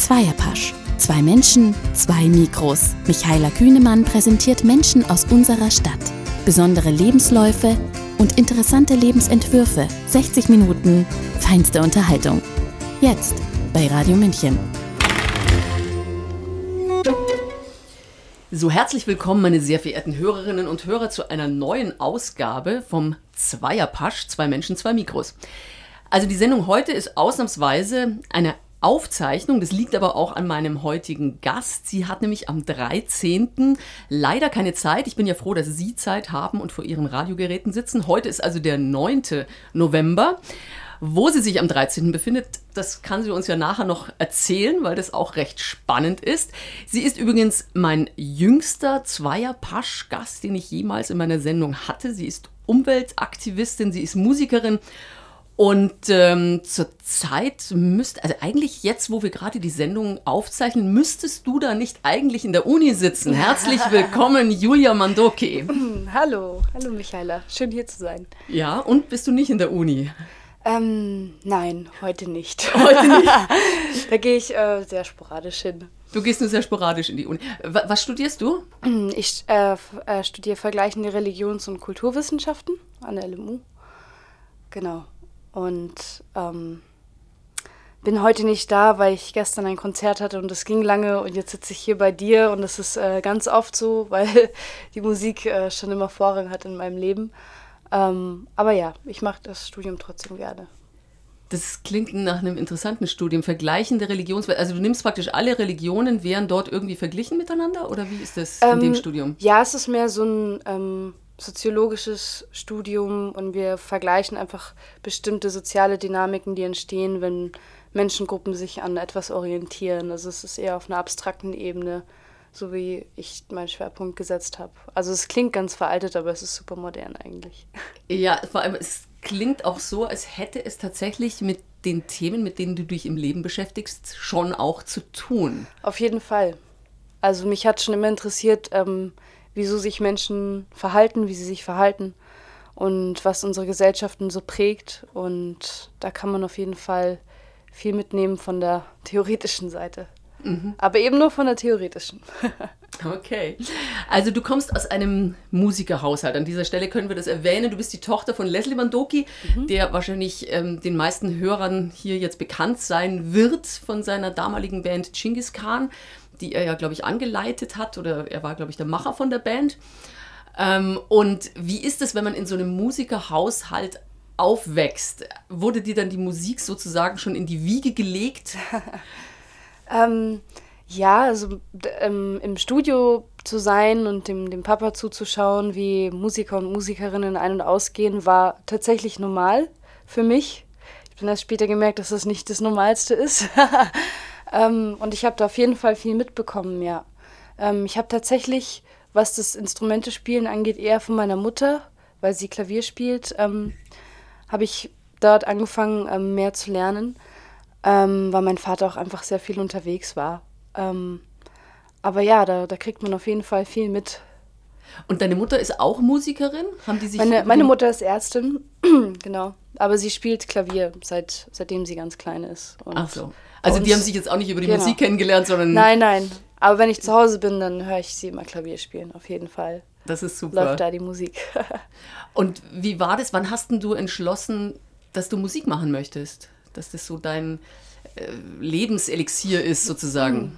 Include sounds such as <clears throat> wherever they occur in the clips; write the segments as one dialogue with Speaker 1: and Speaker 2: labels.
Speaker 1: Zweierpasch. Zwei Menschen, zwei Mikros. Michaela Kühnemann präsentiert Menschen aus unserer Stadt. Besondere Lebensläufe und interessante Lebensentwürfe. 60 Minuten feinste Unterhaltung. Jetzt bei Radio München.
Speaker 2: So herzlich willkommen, meine sehr verehrten Hörerinnen und Hörer, zu einer neuen Ausgabe vom Zweierpasch, zwei Menschen, zwei Mikros. Also die Sendung heute ist ausnahmsweise eine Aufzeichnung. Das liegt aber auch an meinem heutigen Gast. Sie hat nämlich am 13. leider keine Zeit. Ich bin ja froh, dass Sie Zeit haben und vor Ihren Radiogeräten sitzen. Heute ist also der 9. November. Wo sie sich am 13. befindet, das kann sie uns ja nachher noch erzählen, weil das auch recht spannend ist. Sie ist übrigens mein jüngster Zweier-Pasch-Gast, den ich jemals in meiner Sendung hatte. Sie ist Umweltaktivistin, sie ist Musikerin und ähm, Zeit müsst, also eigentlich jetzt, wo wir gerade die Sendung aufzeichnen, müsstest du da nicht eigentlich in der Uni sitzen. Herzlich <laughs> willkommen, Julia Mandoki. <clears throat>
Speaker 3: Hallo, hallo Michaela, schön hier zu sein.
Speaker 2: Ja, und bist du nicht in der Uni?
Speaker 3: Ähm, nein, heute nicht. <laughs> Heute nicht? <laughs> da gehe ich äh, sehr sporadisch hin.
Speaker 2: Du gehst nur sehr sporadisch in die Uni. Was studierst du? <clears throat>
Speaker 3: Ich äh, äh, studiere vergleichende Religions- und Kulturwissenschaften an der LMU. Genau. Und ähm, bin heute nicht da, weil ich gestern ein Konzert hatte und es ging lange und jetzt sitze ich hier bei dir und das ist äh, ganz oft so, <laughs> weil die Musik äh, schon immer Vorrang hat in meinem Leben. Ähm, aber ja, ich mache das Studium trotzdem gerne.
Speaker 2: Das klingt nach einem interessanten Studium. Vergleichende Religionswelt. Also du nimmst praktisch alle Religionen, werden dort irgendwie verglichen miteinander? Oder wie ist das ähm, in dem Studium?
Speaker 3: Ja, es ist mehr so ein ähm, soziologisches Studium und wir vergleichen einfach bestimmte soziale Dynamiken, die entstehen, wenn Menschengruppen sich an etwas orientieren. Also es ist eher auf einer abstrakten Ebene, so wie ich meinen Schwerpunkt gesetzt habe. Also es klingt ganz veraltet, aber es ist super modern eigentlich.
Speaker 2: Ja, vor allem es klingt auch so, als hätte es tatsächlich mit den Themen, mit denen du dich im Leben beschäftigst, schon auch zu tun.
Speaker 3: Auf jeden Fall. Also mich hat schon immer interessiert, ähm, wieso sich Menschen verhalten, wie sie sich verhalten und was unsere Gesellschaften so prägt. Und da kann man auf jeden Fall viel mitnehmen von der <laughs> theoretischen Seite. Mhm. Aber eben nur von der theoretischen. <laughs>
Speaker 2: okay. Also du kommst aus einem Musikerhaushalt. An dieser Stelle können wir das erwähnen. Du bist die Tochter von Leslie Mandoki, mhm. der wahrscheinlich ähm, den meisten Hörern hier jetzt bekannt sein wird von seiner damaligen Band Genghis Khan die er ja, glaube ich, angeleitet hat oder er war, glaube ich, der Macher von der Band. Ähm, und wie ist es, wenn man in so einem Musikerhaushalt aufwächst? Wurde dir dann die Musik sozusagen schon in die Wiege gelegt? <laughs>
Speaker 3: ähm, ja, also ähm, im Studio zu sein und dem, dem Papa zuzuschauen, wie Musiker und Musikerinnen ein- und ausgehen, war tatsächlich normal für mich. Ich dann erst später gemerkt, dass das nicht das Normalste ist. <laughs> Ähm, und ich habe da auf jeden Fall viel mitbekommen, ja. Ähm, ich habe tatsächlich, was das Instrumentespielen angeht, eher von meiner Mutter, weil sie Klavier spielt, ähm, habe ich dort angefangen, ähm, mehr zu lernen, ähm, weil mein Vater auch einfach sehr viel unterwegs war. Ähm, aber ja, da, da kriegt man auf jeden Fall viel mit.
Speaker 2: Und deine Mutter ist auch Musikerin?
Speaker 3: Haben die sich meine, meine Mutter ist Ärztin, <clears throat> genau. Aber sie spielt Klavier, seit, seitdem sie ganz klein ist.
Speaker 2: Und Ach so. Also die haben sich jetzt auch nicht über die genau. Musik kennengelernt, sondern.
Speaker 3: Nein, nein. Aber wenn ich zu Hause bin, dann höre ich sie immer Klavier spielen, auf jeden Fall.
Speaker 2: Das ist super.
Speaker 3: Läuft da die Musik. <laughs>
Speaker 2: Und wie war das? Wann hast du entschlossen, dass du Musik machen möchtest? Dass das so dein äh, Lebenselixier ist, sozusagen?
Speaker 3: Hm.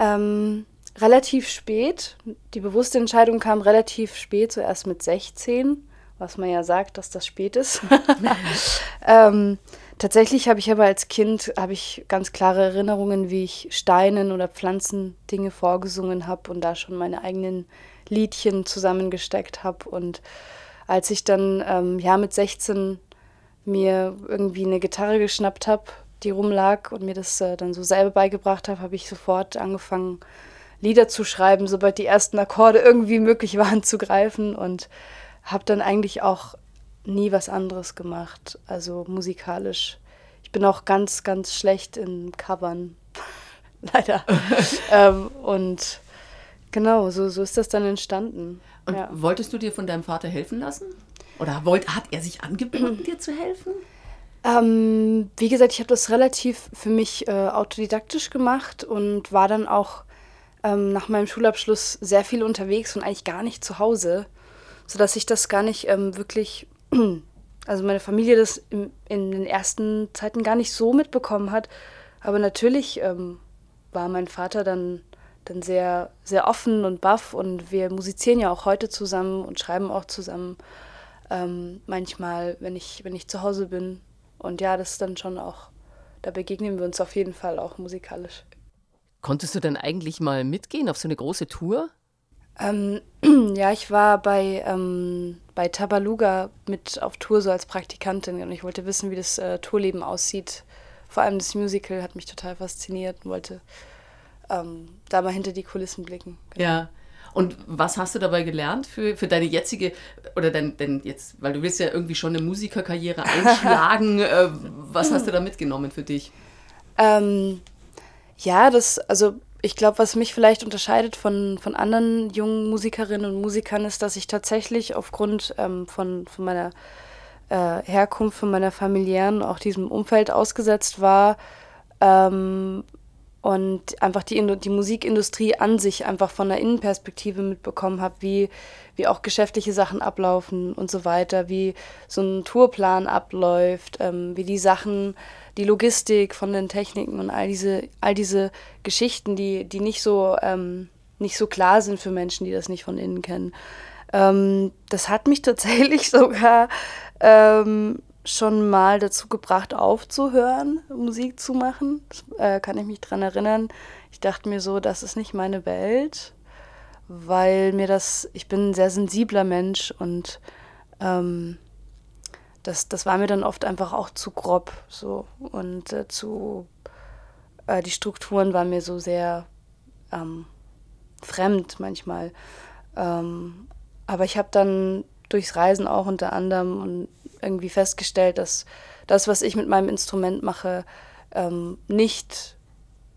Speaker 3: Ähm, relativ spät. Die bewusste Entscheidung kam relativ spät, zuerst mit 16, was man ja sagt, dass das spät ist. <laughs> ähm, Tatsächlich habe ich aber als Kind habe ich ganz klare Erinnerungen, wie ich Steinen oder Pflanzen Dinge vorgesungen habe und da schon meine eigenen Liedchen zusammengesteckt habe. Und als ich dann ähm, ja mit 16 mir irgendwie eine Gitarre geschnappt habe, die rumlag und mir das äh, dann so selber beigebracht habe, habe ich sofort angefangen, Lieder zu schreiben, sobald die ersten Akkorde irgendwie möglich waren <laughs> zu greifen und habe dann eigentlich auch nie was anderes gemacht, also musikalisch. Ich bin auch ganz, ganz schlecht in Covern, <laughs> leider. <laughs> ähm, und genau, so, so ist das dann entstanden.
Speaker 2: Und ja. wolltest du dir von deinem Vater helfen lassen? Oder wollt, hat er sich angeboten, <clears throat> dir zu helfen?
Speaker 3: Ähm, wie gesagt, ich habe das relativ für mich äh, autodidaktisch gemacht und war dann auch ähm, nach meinem Schulabschluss sehr viel unterwegs und eigentlich gar nicht zu Hause, sodass ich das gar nicht ähm, wirklich, also meine Familie das in, in, den ersten Zeiten gar nicht so mitbekommen hat. Aber natürlich ähm, war mein Vater dann, dann sehr, sehr offen und baff und wir musizieren ja auch heute zusammen und schreiben auch zusammen. Ähm, manchmal, wenn ich, wenn ich zu Hause bin. Und ja, das ist dann schon auch, da begegnen wir uns auf jeden Fall auch musikalisch.
Speaker 2: Konntest du denn eigentlich mal mitgehen auf so eine große Tour?
Speaker 3: Ähm, <clears throat> ja, ich war bei, ähm, bei Tabaluga mit auf Tour so als Praktikantin und ich wollte wissen, wie das äh, Tourleben aussieht. Vor allem das Musical hat mich total fasziniert und wollte ähm, da mal hinter die Kulissen blicken.
Speaker 2: Genau. Ja. Und was hast du dabei gelernt für, für deine jetzige, oder dein, denn jetzt, weil du willst ja irgendwie schon eine Musikerkarriere <laughs> einschlagen, äh, was hast du da mitgenommen für dich?
Speaker 3: Ähm, ja, das, also ich glaube, was mich vielleicht unterscheidet von, von anderen jungen Musikerinnen und Musikern, ist, dass ich tatsächlich aufgrund ähm, von, von meiner äh, Herkunft, von meiner familiären, auch diesem Umfeld ausgesetzt war ähm, und einfach die, die Musikindustrie an sich einfach von der Innenperspektive mitbekommen habe, wie, wie auch geschäftliche Sachen ablaufen und so weiter, wie so ein Tourplan abläuft, ähm, wie die Sachen die Logistik von den Techniken und all diese, all diese Geschichten, die, die nicht so, ähm, nicht so klar sind für Menschen, die das nicht von innen kennen. Ähm, das hat mich <laughs> tatsächlich sogar ähm, schon mal dazu gebracht, aufzuhören, Musik zu machen. Das, äh, kann ich mich dran erinnern. Ich dachte mir so, das ist nicht meine Welt, weil mir das, ich bin ein sehr sensibler Mensch und ähm, das, das war mir dann oft einfach auch zu grob so und äh, zu äh, die Strukturen waren mir so sehr ähm, fremd manchmal. Ähm, aber ich habe dann durchs Reisen auch unter anderem und irgendwie festgestellt, dass das, was ich mit meinem Instrument mache, ähm, nicht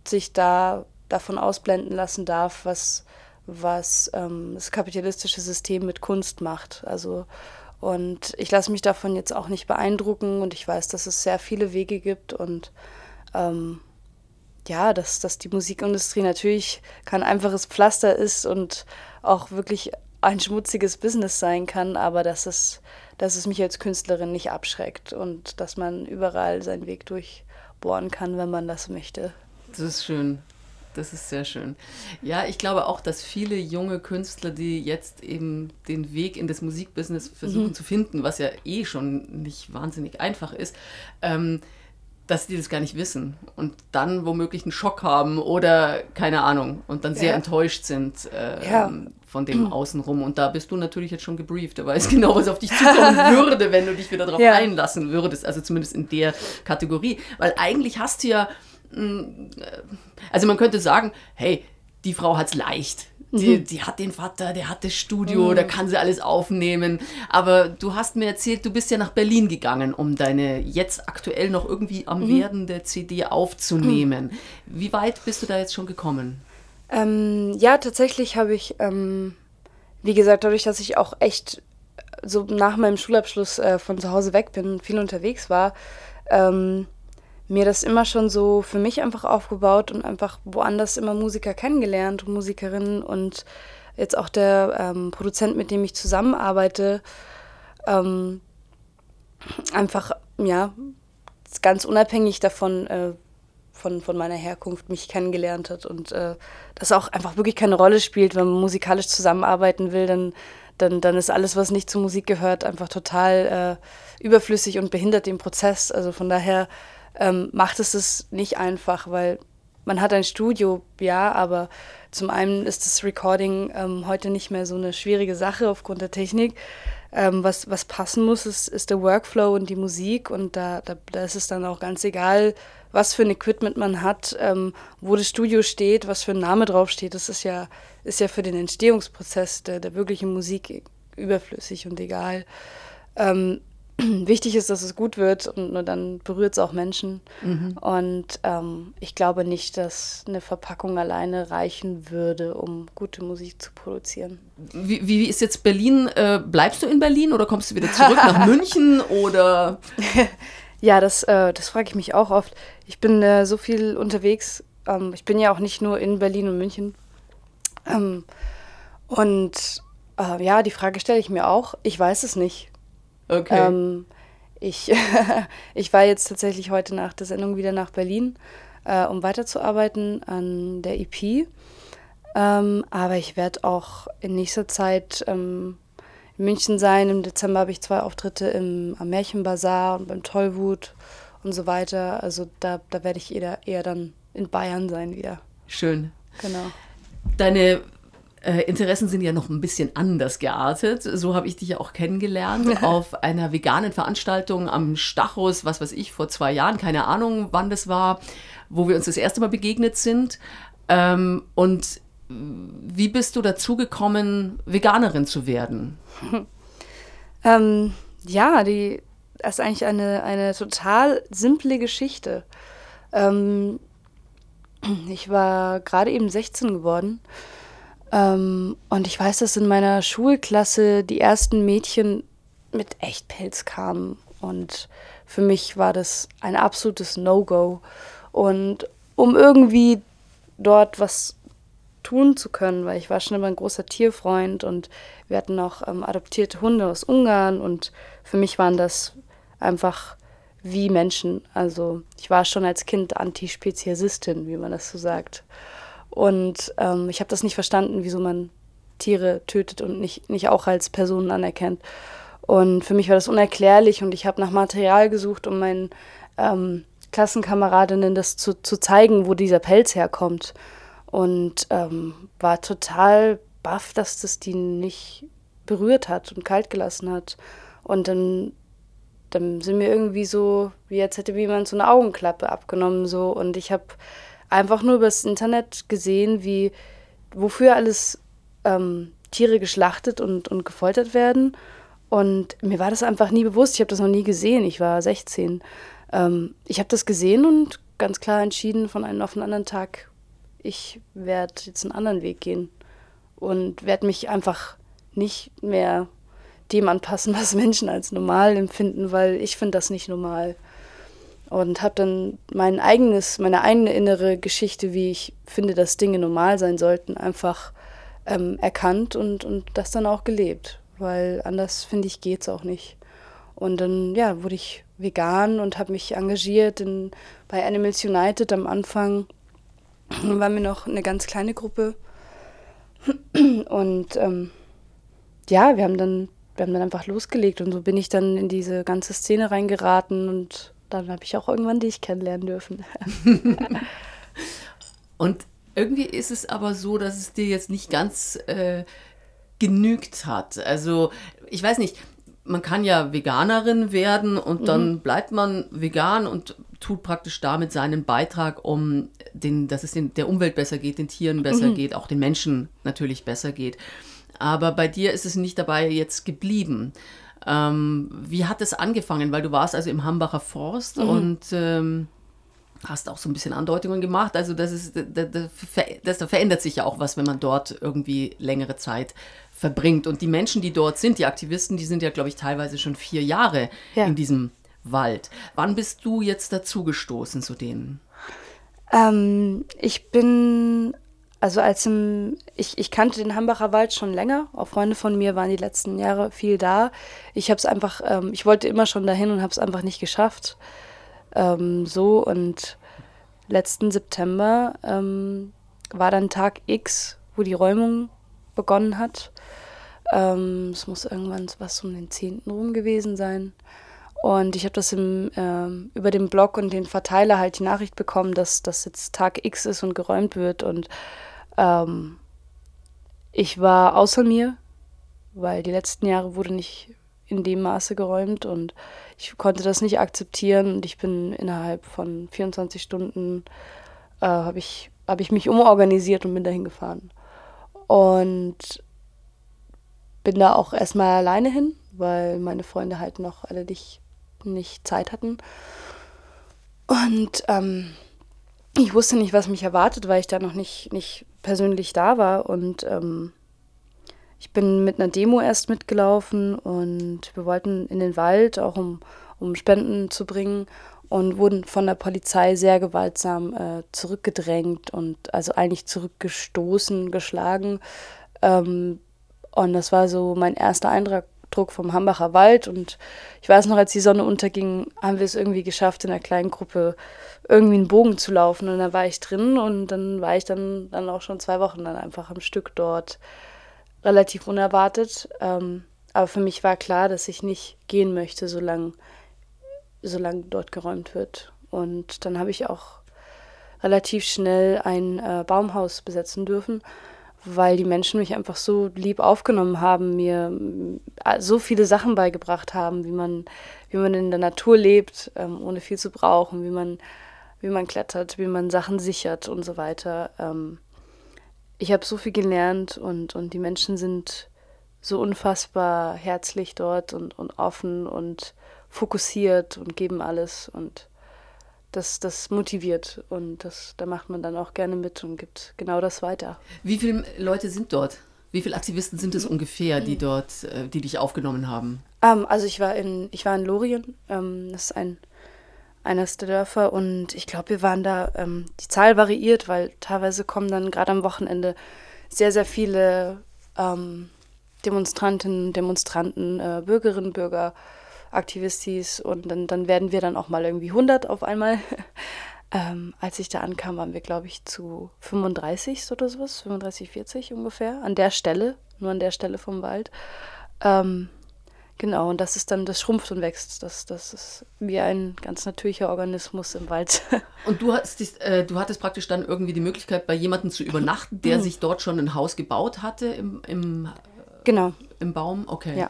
Speaker 3: sich da davon ausblenden lassen darf, was, was ähm, das kapitalistische System mit Kunst macht. Also und ich lasse mich davon jetzt auch nicht beeindrucken und ich weiß, dass es sehr viele Wege gibt und ähm, ja, dass, dass die Musikindustrie natürlich kein einfaches Pflaster ist und auch wirklich ein schmutziges Business sein kann, aber dass es, dass es mich als Künstlerin nicht abschreckt und dass man überall seinen Weg durchbohren kann, wenn man das möchte.
Speaker 2: Das ist schön. Das ist sehr schön. Ja, ich glaube auch, dass viele junge Künstler, die jetzt eben den Weg in das Musikbusiness versuchen mhm. zu finden, was ja eh schon nicht wahnsinnig einfach ist, ähm, dass die das gar nicht wissen und dann womöglich einen Schock haben oder keine Ahnung und dann sehr ja. enttäuscht sind äh, ja. von dem Außenrum. Und da bist du natürlich jetzt schon gebrieft. Du weißt genau, was auf dich zukommen <laughs> würde, wenn du dich wieder darauf ja. einlassen würdest. Also zumindest in der Kategorie. Weil eigentlich hast du ja also man könnte sagen, hey, die Frau hat es leicht. Die, mhm. die, hat den Vater, der hat das Studio, mhm. da kann sie alles aufnehmen. Aber du hast mir erzählt, du bist ja nach Berlin gegangen, um deine jetzt aktuell noch irgendwie am mhm. werdende CD aufzunehmen. Wie weit bist du da jetzt schon gekommen?
Speaker 3: Ähm, ja, tatsächlich habe ich, ähm, wie gesagt, dadurch, dass ich auch echt so nach meinem Schulabschluss äh, von zu Hause weg bin, viel unterwegs war, ähm, mir das immer schon so für mich einfach aufgebaut und einfach woanders immer Musiker kennengelernt und Musikerinnen und jetzt auch der ähm, Produzent, mit dem ich zusammenarbeite, ähm, einfach, ja, ganz unabhängig davon, äh, von, von meiner Herkunft mich kennengelernt hat und äh, das auch einfach wirklich keine Rolle spielt, wenn man musikalisch zusammenarbeiten will, dann, dann, dann ist alles, was nicht zur Musik gehört, einfach total äh, überflüssig und behindert den Prozess. Also von daher ähm, macht es es nicht einfach, weil man hat ein Studio, ja, aber zum einen ist das Recording ähm, heute nicht mehr so eine schwierige Sache aufgrund der Technik. Ähm, was, was passen muss, ist, ist der Workflow und die Musik und da, da, da ist es dann auch ganz egal, was für ein Equipment man hat, ähm, wo das Studio steht, was für ein Name draufsteht. Das ist ja, ist ja für den Entstehungsprozess der, der wirklichen Musik überflüssig und egal. Ähm, <clears throat> wichtig ist, dass es gut wird und nur dann berührt es auch Menschen. Mhm. Und ähm, ich glaube nicht, dass eine Verpackung alleine reichen würde, um gute Musik zu produzieren.
Speaker 2: Wie, wie ist jetzt Berlin? Äh, bleibst du in Berlin oder kommst du wieder zurück nach <laughs> München oder? <laughs>
Speaker 3: Ja, das, äh, das frage ich mich auch oft. Ich bin äh, so viel unterwegs. Ähm, ich bin ja auch nicht nur in Berlin und München. Ähm, und äh, ja, die Frage stelle ich mir auch. Ich weiß es nicht.
Speaker 2: Okay.
Speaker 3: Ähm, ich, <laughs> ich war jetzt tatsächlich heute nach der Sendung wieder nach Berlin, äh, um weiterzuarbeiten an der EP. Ähm, aber ich werde auch in nächster Zeit ähm, in München sein. Im Dezember habe ich zwei Auftritte im, am Märchenbazar und beim Tollwut und so weiter. Also da, da werde ich eher, eher dann in Bayern sein wieder.
Speaker 2: Schön.
Speaker 3: Genau.
Speaker 2: Deine äh, Interessen sind ja noch ein bisschen anders geartet. So habe ich dich ja auch kennengelernt <laughs> auf einer veganen Veranstaltung am Stachus, was weiß ich, vor zwei Jahren, keine Ahnung, wann das war, wo wir uns das erste Mal begegnet sind. Ähm, und wie bist du dazu gekommen, Veganerin zu werden? <laughs>
Speaker 3: ähm, ja, die das ist eigentlich eine, eine total simple Geschichte. Ähm, ich war gerade eben 16 geworden ähm, und ich weiß, dass in meiner Schulklasse die ersten Mädchen mit Echtpelz kamen und für mich war das ein absolutes No-Go. Und um irgendwie dort was tun zu können, weil ich war schon immer ein großer Tierfreund und wir hatten noch ähm, adoptierte Hunde aus Ungarn und für mich waren das einfach wie Menschen. Also ich war schon als Kind Antispeziesistin, wie man das so sagt. Und ähm, ich habe das nicht verstanden, wieso man Tiere tötet und nicht, nicht auch als Personen anerkennt. Und für mich war das unerklärlich und ich habe nach Material gesucht, um meinen ähm, Klassenkameradinnen das zu, zu zeigen, wo dieser Pelz herkommt und ähm, war total baff, dass das die nicht berührt hat und kalt gelassen hat. Und dann, dann sind mir irgendwie so, wie als hätte jemand so eine Augenklappe abgenommen so und ich habe einfach nur übers Internet gesehen, wie wofür alles ähm, Tiere geschlachtet und, und gefoltert werden. Und mir war das einfach nie bewusst. Ich habe das noch nie gesehen. Ich war 16. Ähm, ich habe das gesehen und ganz klar entschieden, von einem auf den anderen Tag ich werde jetzt einen anderen Weg gehen und werde mich einfach nicht mehr dem anpassen, <laughs> was Menschen als normal empfinden, weil ich finde das nicht normal. Und habe dann mein eigenes, meine eigene innere Geschichte, wie ich finde, dass Dinge normal sein sollten, einfach ähm, erkannt und, und das dann auch gelebt. Weil anders, finde ich, geht es auch nicht. Und dann ja, wurde ich vegan und habe mich engagiert in, bei Animals United am Anfang waren wir noch eine ganz kleine Gruppe. Und ähm, ja, wir haben, dann, wir haben dann einfach losgelegt und so bin ich dann in diese ganze Szene reingeraten und dann habe ich auch irgendwann dich kennenlernen dürfen. <laughs>
Speaker 2: und irgendwie ist es aber so, dass es dir jetzt nicht ganz äh, genügt hat. Also ich weiß nicht, man kann ja Veganerin werden und dann mhm. bleibt man vegan und tut praktisch damit seinen Beitrag, um den, dass es den, der Umwelt besser geht, den Tieren besser mhm. geht, auch den Menschen natürlich besser geht. Aber bei dir ist es nicht dabei jetzt geblieben. Ähm, wie hat es angefangen? Weil du warst also im Hambacher Forst mhm. und ähm, hast auch so ein bisschen Andeutungen gemacht. Also das ist, das, das, das verändert sich ja auch was, wenn man dort irgendwie längere Zeit verbringt. Und die Menschen, die dort sind, die Aktivisten, die sind ja, glaube ich, teilweise schon vier Jahre ja. in diesem Wald. Wann bist du jetzt dazugestoßen zu denen?
Speaker 3: Ähm, ich bin, also als im, ich, ich kannte den Hambacher Wald schon länger. Auch Freunde von mir waren die letzten Jahre viel da. Ich habe es einfach, ähm, ich wollte immer schon dahin und habe es einfach nicht geschafft. Ähm, so und letzten September ähm, war dann Tag X, wo die Räumung begonnen hat. Ähm, es muss irgendwann was um den 10. rum gewesen sein. Und ich habe das im, ähm, über den Blog und den Verteiler halt die Nachricht bekommen, dass das jetzt Tag X ist und geräumt wird. Und ähm, ich war außer mir, weil die letzten Jahre wurde nicht in dem Maße geräumt und ich konnte das nicht akzeptieren und ich bin innerhalb von 24 Stunden äh, habe ich, hab ich mich umorganisiert und bin dahin gefahren. Und bin da auch erstmal alleine hin, weil meine Freunde halt noch alle nicht Zeit hatten. Und ähm, ich wusste nicht, was mich erwartet, weil ich da noch nicht, nicht persönlich da war. Und ähm, ich bin mit einer Demo erst mitgelaufen und wir wollten in den Wald, auch um, um Spenden zu bringen und wurden von der Polizei sehr gewaltsam äh, zurückgedrängt und also eigentlich zurückgestoßen, geschlagen. Ähm, und das war so mein erster Eindruck vom Hambacher Wald. Und ich weiß noch, als die Sonne unterging, haben wir es irgendwie geschafft, in einer kleinen Gruppe irgendwie einen Bogen zu laufen. Und da war ich drin und dann war ich dann, dann auch schon zwei Wochen dann einfach am Stück dort. Relativ unerwartet. Ähm, aber für mich war klar, dass ich nicht gehen möchte, solange solange dort geräumt wird. Und dann habe ich auch relativ schnell ein äh, Baumhaus besetzen dürfen, weil die Menschen mich einfach so lieb aufgenommen haben, mir äh, so viele Sachen beigebracht haben, wie man, wie man in der Natur lebt, ähm, ohne viel zu brauchen, wie man, wie man klettert, wie man Sachen sichert und so weiter. Ähm, ich habe so viel gelernt und, und die Menschen sind so unfassbar herzlich dort und, und offen und fokussiert und geben alles und das, das motiviert und das, da macht man dann auch gerne mit und gibt genau das weiter.
Speaker 2: Wie viele Leute sind dort? Wie viele Aktivisten sind es ungefähr, die dort, äh, die dich aufgenommen haben?
Speaker 3: Um, ähm, also ich war in, ich war in Lorien, ähm, das ist ein eines der Dörfer und ich glaube, wir waren da, ähm, die Zahl variiert, weil teilweise kommen dann gerade am Wochenende sehr, sehr viele ähm, Demonstrantinnen, Demonstranten, äh, Bürgerinnen, Bürger Aktivistis und dann, dann werden wir dann auch mal irgendwie 100 auf einmal. <laughs> ähm, als ich da ankam, waren wir, glaube ich, zu 35 oder sowas, 35, 40 ungefähr, an der Stelle, nur an der Stelle vom Wald. Ähm, genau, und das ist dann, das schrumpft und wächst. Das, das ist wie ein ganz natürlicher Organismus im Wald. <laughs>
Speaker 2: und du, hast dich, äh, du hattest praktisch dann irgendwie die Möglichkeit, bei jemandem zu übernachten, der mhm. sich dort schon ein Haus gebaut hatte im, im,
Speaker 3: genau.
Speaker 2: im Baum? Okay.
Speaker 3: Ja.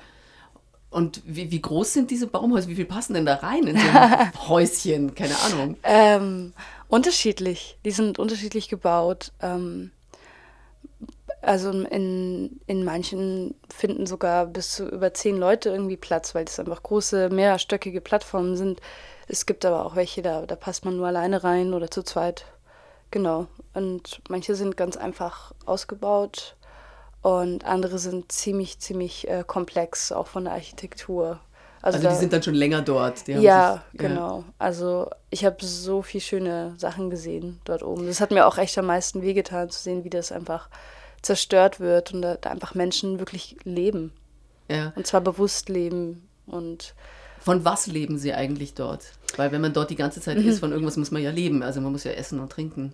Speaker 2: Und wie, wie groß sind diese Baumhäuser? Wie viel passen denn da rein in so ein <laughs> Häuschen? Keine Ahnung.
Speaker 3: Ähm, unterschiedlich. Die sind unterschiedlich gebaut. Ähm, also in, in manchen finden sogar bis zu über zehn Leute irgendwie Platz, weil das einfach große, mehrstöckige Plattformen sind. Es gibt aber auch welche, da, da passt man nur alleine rein oder zu zweit. Genau. Und manche sind ganz einfach ausgebaut. Und andere sind ziemlich, ziemlich äh, komplex, auch von der Architektur.
Speaker 2: Also, also da, die sind dann schon länger dort.
Speaker 3: ja, sich, genau. Ja. Also ich habe so viele schöne Sachen gesehen dort oben. Das hat mir auch echt am meisten wehgetan, zu sehen, wie das einfach zerstört wird und da, da einfach Menschen wirklich leben.
Speaker 2: Ja.
Speaker 3: Und zwar bewusst leben und
Speaker 2: von was leben Sie eigentlich dort? Weil wenn man dort die ganze Zeit mhm. ist, von irgendwas muss man ja leben. Also man muss ja essen und trinken.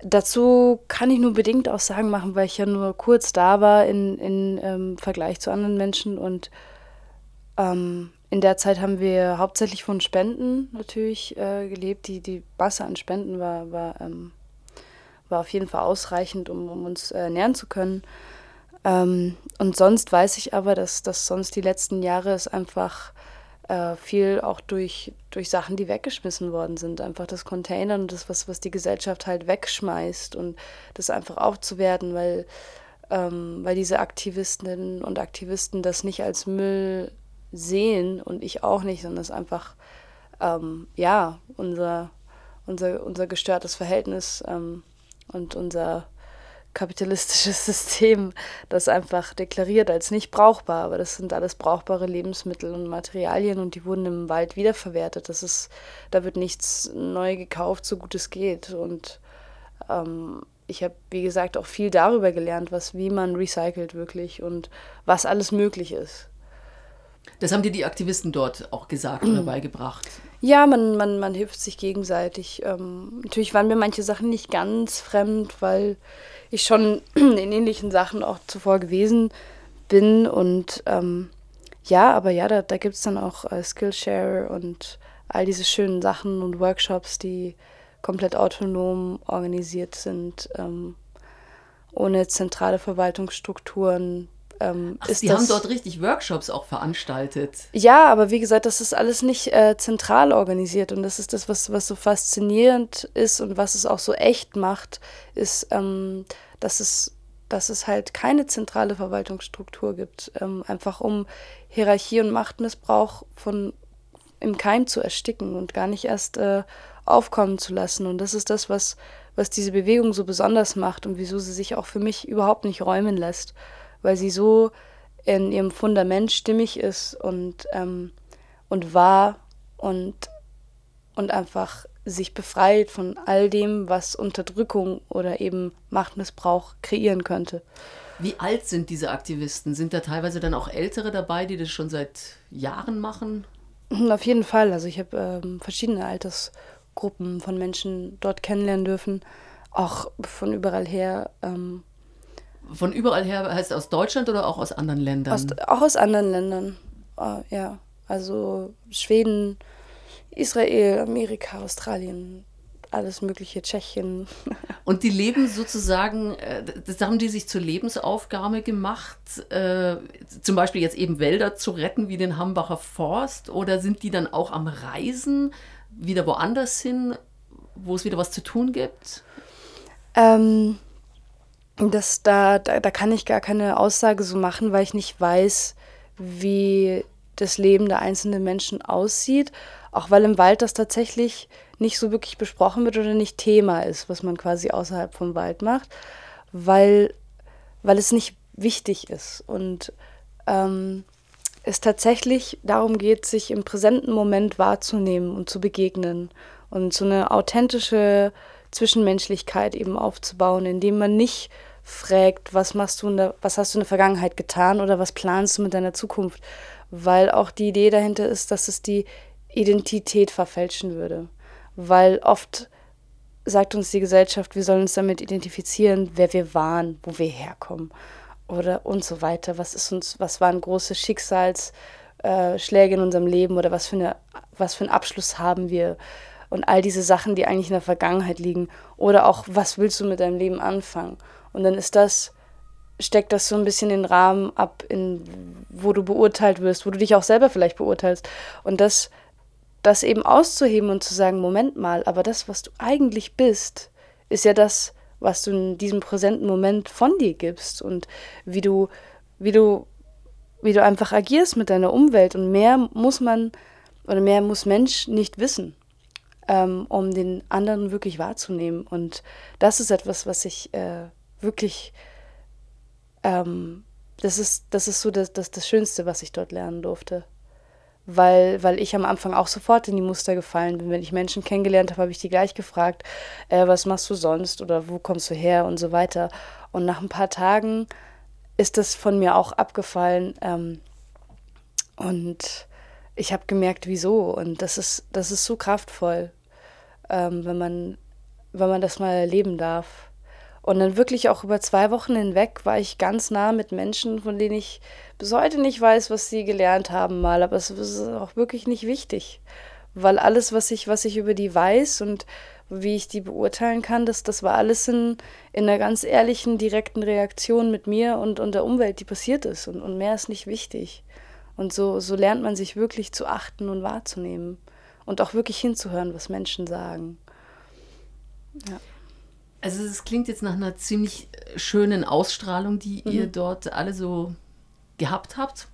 Speaker 3: Dazu kann ich nur bedingt Aussagen machen, weil ich ja nur kurz da war in, in ähm, Vergleich zu anderen Menschen. Und ähm, in der Zeit haben wir hauptsächlich von Spenden natürlich äh, gelebt. Die, die Masse an Spenden war, war, ähm, war auf jeden Fall ausreichend, um, um uns äh, ernähren zu können. Ähm, und sonst weiß ich aber, dass, dass sonst die letzten Jahre es einfach äh, viel auch durch, durch Sachen, die weggeschmissen worden sind. Einfach das Containern und das, was, was die Gesellschaft halt wegschmeißt und das einfach aufzuwerten, weil, ähm, weil diese Aktivistinnen und Aktivisten das nicht als Müll sehen und ich auch nicht, sondern es einfach, ähm, ja, unser, unser, unser gestörtes Verhältnis ähm, und unser kapitalistisches <laughs> System das einfach deklariert als nicht brauchbar, aber das sind alles brauchbare Lebensmittel und Materialien und die wurden im Wald wiederverwertet. Das ist, da wird nichts neu gekauft, so gut es geht. Und ähm, ich habe, wie gesagt, auch viel darüber gelernt, was, wie man recycelt wirklich und was alles möglich ist.
Speaker 2: Das haben dir die Aktivisten dort auch gesagt oder <clears throat> beigebracht?
Speaker 3: Ja, man, man, man hilft sich gegenseitig. Ähm, natürlich waren mir manche Sachen nicht ganz fremd, weil ich schon <clears throat> in ähnlichen Sachen auch zuvor gewesen bin. Und ähm, ja, aber ja, da, da gibt es dann auch äh, Skillshare und all diese schönen Sachen und Workshops, die komplett autonom organisiert sind, ähm, ohne zentrale Verwaltungsstrukturen,
Speaker 2: ähm, Ach, die haben dort richtig Workshops auch veranstaltet.
Speaker 3: Ja, aber wie gesagt, das ist alles nicht äh, zentral organisiert und das ist das, was, was so faszinierend ist und was es auch so echt macht, ist, ähm, dass, es, dass es halt keine zentrale Verwaltungsstruktur gibt, ähm, einfach um Hierarchie und Machtmissbrauch von im Keim zu ersticken und gar nicht erst äh, aufkommen zu lassen. Und das ist das, was, was diese Bewegung so besonders macht und wieso sie sich auch für mich überhaupt nicht räumen lässt weil sie so in ihrem Fundament stimmig ist und, ähm, und wahr und, und einfach sich befreit von all dem, was Unterdrückung oder eben Machtmissbrauch kreieren könnte.
Speaker 2: Wie alt sind diese Aktivisten? Sind da teilweise dann auch Ältere dabei, die das schon seit Jahren machen?
Speaker 3: Auf jeden Fall. Also ich habe ähm, verschiedene Altersgruppen von Menschen dort kennenlernen dürfen, auch von überall her. Ähm,
Speaker 2: von überall her heißt aus Deutschland oder auch aus anderen Ländern?
Speaker 3: Aus, auch aus anderen Ländern, uh, ja. Also Schweden, Israel, Amerika, Australien, alles mögliche, Tschechien. <laughs>
Speaker 2: Und die leben sozusagen, äh, das haben die sich zur Lebensaufgabe gemacht, äh, zum Beispiel jetzt eben Wälder zu retten wie den Hambacher Forst oder sind die dann auch am Reisen wieder woanders hin, wo es wieder was zu tun gibt?
Speaker 3: Ähm, das, da, da, da kann ich gar keine Aussage so machen, weil ich nicht weiß, wie das Leben der einzelnen Menschen aussieht. Auch weil im Wald das tatsächlich nicht so wirklich besprochen wird oder nicht Thema ist, was man quasi außerhalb vom Wald macht, weil, weil es nicht wichtig ist. Und ähm, es tatsächlich darum geht, sich im präsenten Moment wahrzunehmen und zu begegnen und so eine authentische Zwischenmenschlichkeit eben aufzubauen, indem man nicht fragt, was machst du, der, was hast du in der Vergangenheit getan oder was planst du mit deiner Zukunft, weil auch die Idee dahinter ist, dass es die Identität verfälschen würde, weil oft sagt uns die Gesellschaft, wir sollen uns damit identifizieren, wer wir waren, wo wir herkommen oder und so weiter. Was ist uns, was waren große Schicksalsschläge in unserem Leben oder was für eine, was für einen Abschluss haben wir und all diese Sachen, die eigentlich in der Vergangenheit liegen oder auch was willst du mit deinem Leben anfangen? Und dann ist das steckt das so ein bisschen den Rahmen ab, in, wo du beurteilt wirst, wo du dich auch selber vielleicht beurteilst. Und das, das eben auszuheben und zu sagen, Moment mal, aber das, was du eigentlich bist, ist ja das, was du in diesem präsenten Moment von dir gibst und wie du, wie du, wie du einfach agierst mit deiner Umwelt. Und mehr muss man oder mehr muss Mensch nicht wissen, ähm, um den anderen wirklich wahrzunehmen. Und das ist etwas, was ich äh, wirklich ähm, das, ist, das ist so das, das, das Schönste, was ich dort lernen durfte. Weil, weil ich am Anfang auch sofort in die Muster gefallen bin. Wenn ich Menschen kennengelernt habe, habe ich die gleich gefragt, äh, was machst du sonst oder wo kommst du her und so weiter. Und nach ein paar Tagen ist das von mir auch abgefallen. Ähm, und ich habe gemerkt, wieso. Und das ist, das ist so kraftvoll, ähm, wenn, man, wenn man das mal erleben darf. Und dann wirklich auch über zwei Wochen hinweg war ich ganz nah mit Menschen, von denen ich bis heute nicht weiß, was sie gelernt haben mal. Aber es ist auch wirklich nicht wichtig. Weil alles, was ich, was ich über die weiß und wie ich die beurteilen kann, das, das war alles in, in einer ganz ehrlichen, direkten Reaktion mit mir und, und der Umwelt, die passiert ist. Und, und mehr ist nicht wichtig. Und so, so lernt man sich wirklich zu achten und wahrzunehmen. Und auch wirklich hinzuhören, was Menschen sagen.
Speaker 2: Ja. Also es klingt jetzt nach einer ziemlich schönen Ausstrahlung, die mhm. ihr dort alle so gehabt habt.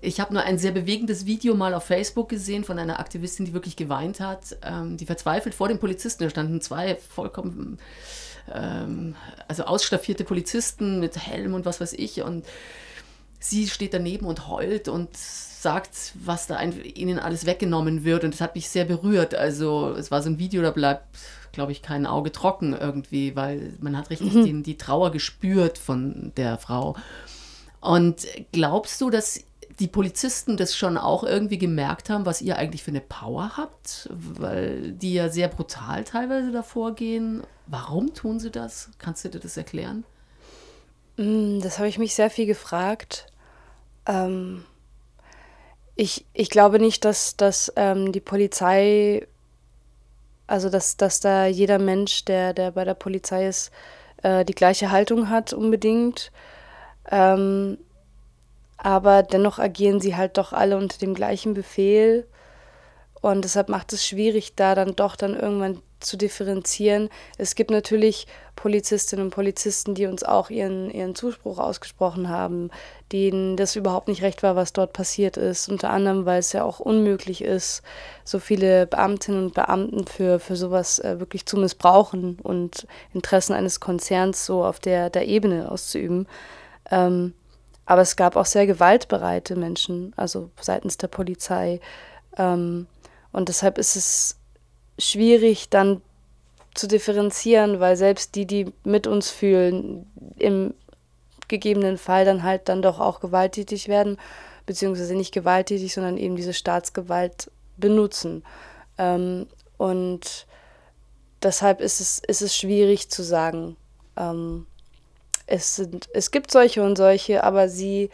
Speaker 2: Ich habe nur ein sehr bewegendes Video mal auf Facebook gesehen von einer Aktivistin, die wirklich geweint hat, ähm, die verzweifelt vor den Polizisten. Da standen zwei vollkommen, ähm, also ausstaffierte Polizisten mit Helm und was weiß ich. Und sie steht daneben und heult und sagt, was da ihnen alles weggenommen wird. Und das hat mich sehr berührt. Also es war so ein Video, da bleibt glaube ich, kein Auge trocken irgendwie, weil man hat richtig mhm. die, die Trauer gespürt von der Frau. Und glaubst du, dass die Polizisten das schon auch irgendwie gemerkt haben, was ihr eigentlich für eine Power habt, weil die ja sehr brutal teilweise davor gehen. Warum tun sie das? Kannst du dir das erklären?
Speaker 3: Mm, das habe ich mich sehr viel gefragt. Ähm, ich, ich glaube nicht, dass, dass ähm, die Polizei also, dass, dass da jeder Mensch, der, der bei der Polizei ist, äh, die gleiche Haltung hat unbedingt. Ähm, aber dennoch agieren sie halt doch alle unter dem gleichen Befehl. Und deshalb macht es schwierig, da dann doch dann irgendwann zu differenzieren. Es gibt natürlich Polizistinnen und Polizisten, die uns auch ihren, ihren Zuspruch ausgesprochen haben, denen das überhaupt nicht recht war, was dort passiert ist. Unter anderem, weil es ja auch unmöglich ist, so viele Beamtinnen und Beamten für, für sowas äh, wirklich zu missbrauchen und Interessen eines Konzerns so auf der, der Ebene auszuüben. Ähm, aber es gab auch sehr gewaltbereite Menschen, also seitens der Polizei. Ähm, Und deshalb ist es schwierig dann zu differenzieren, weil selbst die, die mit uns fühlen, im gegebenen Fall dann halt dann doch auch gewalttätig werden, beziehungsweise nicht gewalttätig, sondern eben diese Staatsgewalt benutzen. Ähm, und deshalb ist es, ist es schwierig zu sagen. Ähm, es, sind, es gibt solche und solche, aber sie,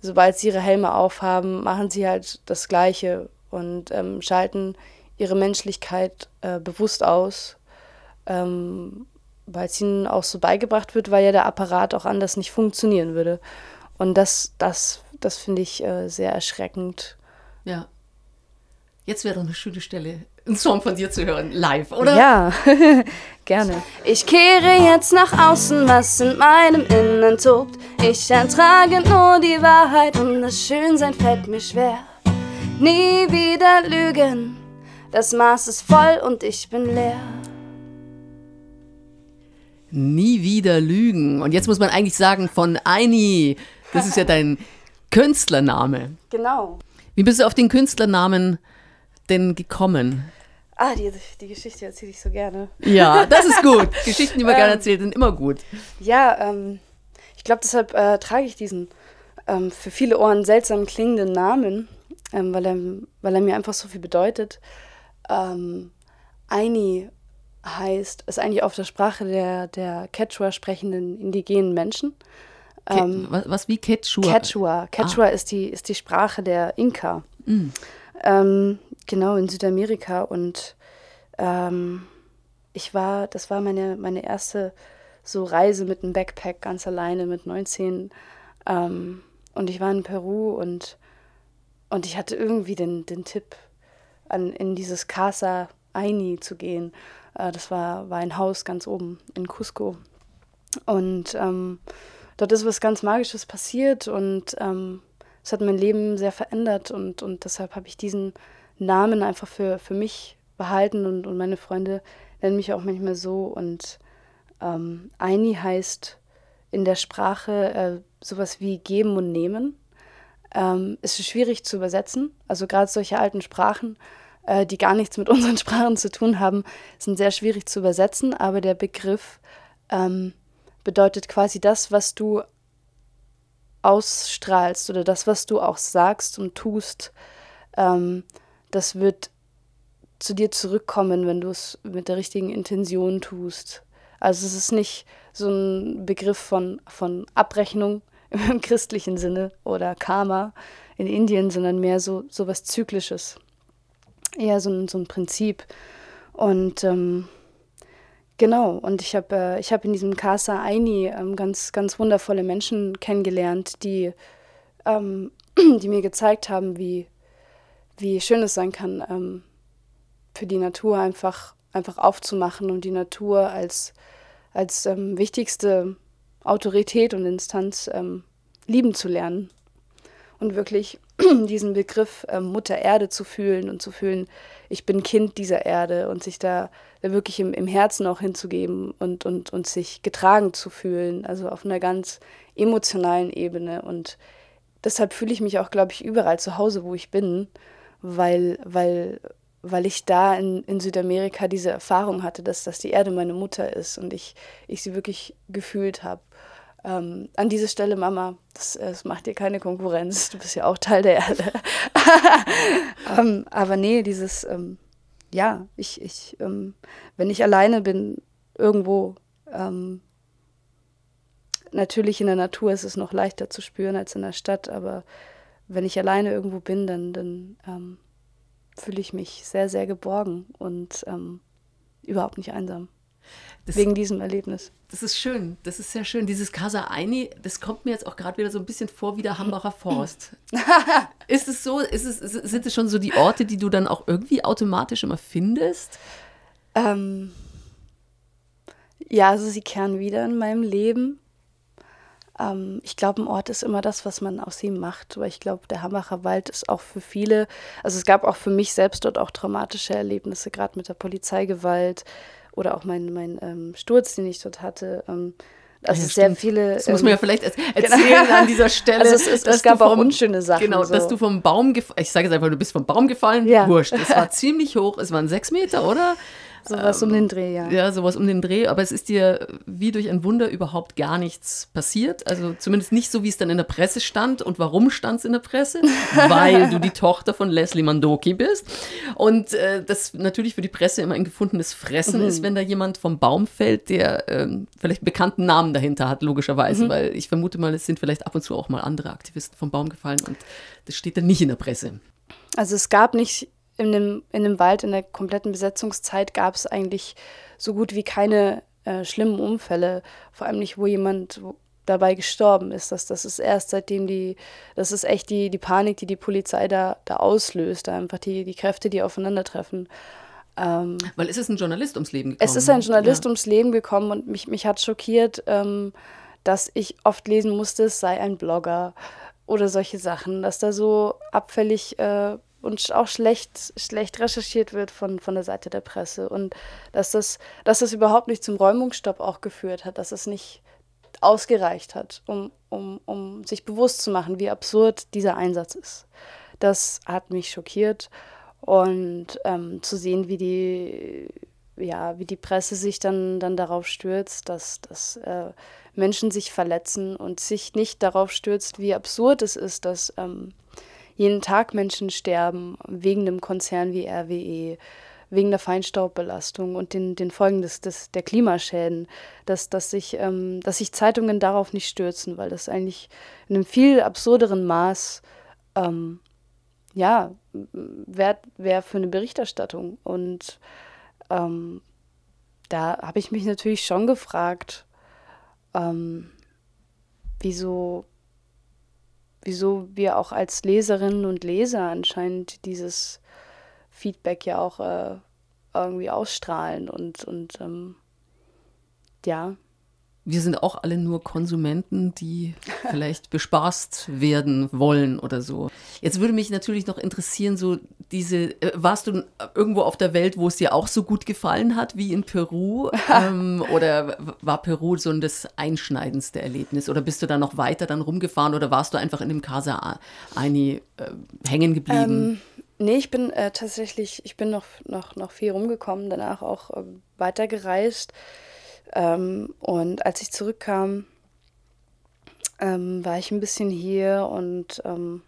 Speaker 3: sobald sie ihre Helme aufhaben, machen sie halt das Gleiche und ähm, schalten ihre Menschlichkeit äh, bewusst aus, ähm, weil es ihnen auch so beigebracht wird, weil ja der Apparat auch anders nicht funktionieren würde. Und das, das, das finde ich äh, sehr erschreckend.
Speaker 2: Ja. Jetzt wäre doch eine schöne Stelle, einen Song von dir zu hören, live, oder?
Speaker 3: Ja, <laughs> gerne. Ich kehre jetzt nach außen, was in meinem Innern tobt. Ich ertrage nur die Wahrheit und das Schönsein fällt mir schwer. Nie wieder lügen, das Maß ist voll und ich bin leer.
Speaker 2: Nie wieder lügen. Und jetzt muss man eigentlich sagen von Aini. Das ist ja dein <laughs> Künstlername.
Speaker 3: Genau.
Speaker 2: Wie bist du auf den Künstlernamen denn gekommen?
Speaker 3: Ah, die, die Geschichte erzähle ich so gerne.
Speaker 2: Ja, das ist gut. <laughs> Geschichten, die man gerne erzählt, sind immer gut.
Speaker 3: Ja, ähm, ich glaube, deshalb äh, trage ich diesen ähm, für viele Ohren seltsam klingenden Namen, ähm, weil, er, weil er mir einfach so viel bedeutet. Ähm, Aini heißt, ist eigentlich auf der Sprache der, der Quechua sprechenden indigenen Menschen.
Speaker 2: Ähm, was, was, wie Quechua?
Speaker 3: Quechua. Quechua ah. ist, die, ist die Sprache der Inka. Mm. Ähm, genau, in Südamerika. Und ähm, ich war, das war meine, meine erste so Reise mit einem Backpack ganz alleine mit 19. Ähm, und ich war in Peru und, und ich hatte irgendwie den, den Tipp, an, in dieses Casa Aini zu gehen. Äh, das war, war ein Haus ganz oben in Cusco. Und ähm, dort ist was ganz Magisches passiert und ähm, es hat mein Leben sehr verändert und, und deshalb habe ich diesen Namen einfach für, für mich behalten und, und meine Freunde nennen mich auch manchmal so. Und ähm, Aini heißt in der Sprache äh, sowas wie geben und nehmen. Ähm, es ist schwierig zu übersetzen. Also gerade solche alten Sprachen, äh, die gar nichts mit <laughs> unseren Sprachen zu tun haben, sind sehr schwierig zu übersetzen. Aber der Begriff ähm, bedeutet quasi das, was du ausstrahlst oder das, was du auch sagst und tust, ähm, das wird zu dir zurückkommen, wenn du es mit der richtigen Intention tust. Also es ist nicht so ein Begriff von, von Abrechnung <laughs> im christlichen Sinne oder Karma in Indien, sondern mehr so, so was Zyklisches. Eher so ein, so ein Prinzip. Und ähm, Genau, und ich habe äh, hab in diesem Casa Aini ähm, ganz, ganz wundervolle Menschen kennengelernt, die, ähm, <clears throat> die mir gezeigt haben, wie, wie schön es sein kann, ähm, für die Natur einfach, einfach aufzumachen und die Natur als, als ähm, wichtigste Autorität und Instanz ähm, lieben zu lernen und wirklich <clears throat> diesen Begriff ähm, Mutter Erde zu fühlen und zu fühlen, ich bin Kind dieser Erde und sich da, wirklich im, im Herzen auch hinzugeben und, und, und sich getragen zu fühlen, also auf einer ganz emotionalen Ebene. Und deshalb fühle ich mich auch, glaube ich, überall zu Hause, wo ich bin, weil, weil, weil ich da in, in Südamerika diese Erfahrung hatte, dass, dass die Erde meine Mutter ist und ich, ich sie wirklich gefühlt habe. Ähm, an dieser Stelle, Mama, das, das, macht dir keine Konkurrenz. Du bist ja auch Teil der Erde. <laughs> ähm, aber nee, dieses, ähm, ja, ich, ich, ähm, wenn ich alleine bin, irgendwo, ähm, natürlich in der Natur ist es noch leichter zu spüren als in der Stadt, aber wenn ich alleine irgendwo bin, dann, dann ähm, fühle ich mich sehr, sehr geborgen und überhaupt nicht einsam. Das, wegen diesem Erlebnis.
Speaker 2: Das ist schön, das ist sehr schön. Dieses Casa Aini, das kommt mir jetzt auch gerade wieder so ein bisschen vor wie der Hambacher <laughs> Forst. <laughs> ist es so, ist es, sind es schon so die Orte, die du dann auch irgendwie automatisch immer findest?
Speaker 3: Ähm, ja, also sie kehren wieder in meinem Leben. Ähm, ich glaube, ein Ort ist immer das, was man aus ihm macht. Weil ich glaube, der Hambacher Wald ist auch für viele, also es gab auch für mich selbst dort auch traumatische Erlebnisse, gerade mit der Polizeigewalt oder auch mein, mein ähm, Sturz, den ich dort hatte. Ähm, Also ja, sehr stimmt. viele.
Speaker 2: Das muss man ja ähm, vielleicht <laughs> erzählen genau. an dieser Stelle.
Speaker 3: Also es, ist, es gab vom, auch unschöne Sachen.
Speaker 2: Genau, so. dass du vom Baum gefallen, ich sage jetzt einfach, du bist vom Baum gefallen, ja. wurscht. Es war <laughs> ziemlich hoch, es waren sechs Meter, oder?
Speaker 3: Sowas ähm, um den Dreh, ja.
Speaker 2: Ja, sowas um den Dreh. Aber es ist dir wie durch ein Wunder überhaupt gar nichts passiert. Also zumindest nicht so, wie es dann in der Presse stand. Und warum stand es in der Presse? <laughs> Weil du die Tochter von Leslie Mandoki bist. Und äh, das natürlich für die Presse immer ein gefundenes Fressen mhm. ist, wenn da jemand vom Baum fällt, der ähm, vielleicht einen bekannten Namen dahinter hat, logischerweise. Mhm. Weil ich vermute mal, es sind vielleicht ab und zu auch mal andere Aktivisten vom Baum gefallen. Und das steht dann nicht in der Presse.
Speaker 3: Also es gab nicht in dem, in dem Wald in der kompletten Besetzungszeit gab es eigentlich so gut wie keine äh, schlimmen Unfälle, vor allem nicht, wo jemand dabei gestorben ist. Das, das ist erst seitdem die, das ist echt die, die Panik, die die Polizei da, da auslöst, einfach die, die Kräfte, die aufeinandertreffen.
Speaker 2: Ähm, Weil es ist ein Journalist ums Leben gekommen.
Speaker 3: Es ist ein Journalist ja. ums Leben gekommen und mich, mich hat schockiert, ähm, dass ich oft lesen musste, es sei ein Blogger oder solche Sachen, dass da so abfällig äh, und auch schlecht, schlecht recherchiert wird von, von der Seite der Presse. Und dass das, dass das überhaupt nicht zum Räumungsstopp auch geführt hat, dass es nicht ausgereicht hat, um, um, um sich bewusst zu machen, wie absurd dieser Einsatz ist. Das hat mich schockiert. Und ähm, zu sehen, wie die, ja, wie die Presse sich dann, dann darauf stürzt, dass, dass äh, Menschen sich verletzen und sich nicht darauf stürzt, wie absurd es ist, dass ähm, jeden Tag Menschen sterben wegen einem Konzern wie RWE, wegen der Feinstaubbelastung und den, den Folgen des, des, der Klimaschäden, dass, dass, sich, ähm, dass sich Zeitungen darauf nicht stürzen, weil das eigentlich in einem viel absurderen Maß ähm, ja, wert wäre für eine Berichterstattung. Und ähm, da habe ich mich natürlich schon gefragt, ähm, wieso wieso wir auch als Leserinnen und Leser anscheinend dieses Feedback ja auch äh, irgendwie ausstrahlen und, und ähm, ja,
Speaker 2: wir sind auch alle nur Konsumenten, die vielleicht bespaßt werden wollen oder so. Jetzt würde mich natürlich noch interessieren, so diese, äh, warst du irgendwo auf der Welt, wo es dir auch so gut gefallen hat wie in Peru? <laughs> ähm, oder war Peru so das einschneidendste Erlebnis? Oder bist du da noch weiter dann rumgefahren oder warst du einfach in dem Casa Aini äh, hängen geblieben?
Speaker 3: Ähm, nee, ich bin äh, tatsächlich, ich bin noch, noch, noch viel rumgekommen, danach auch äh, weitergereist. Ähm, und als ich zurückkam, ähm, war ich ein bisschen hier und ähm,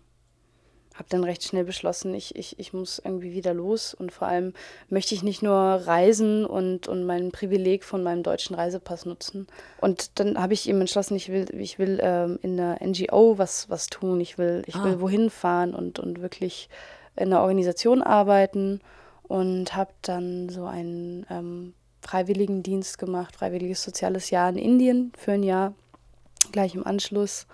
Speaker 3: habe dann recht schnell beschlossen, ich, ich, ich muss irgendwie wieder los und vor allem möchte ich nicht nur reisen und, und mein Privileg von meinem deutschen Reisepass nutzen. Und dann habe ich eben entschlossen, ich will, ich will ähm, in einer NGO was, was tun, ich will, ich ah. will wohin fahren und, und wirklich in einer Organisation arbeiten und habe dann so ein ähm, Freiwilligendienst gemacht, freiwilliges soziales Jahr in Indien für ein Jahr, gleich im Anschluss.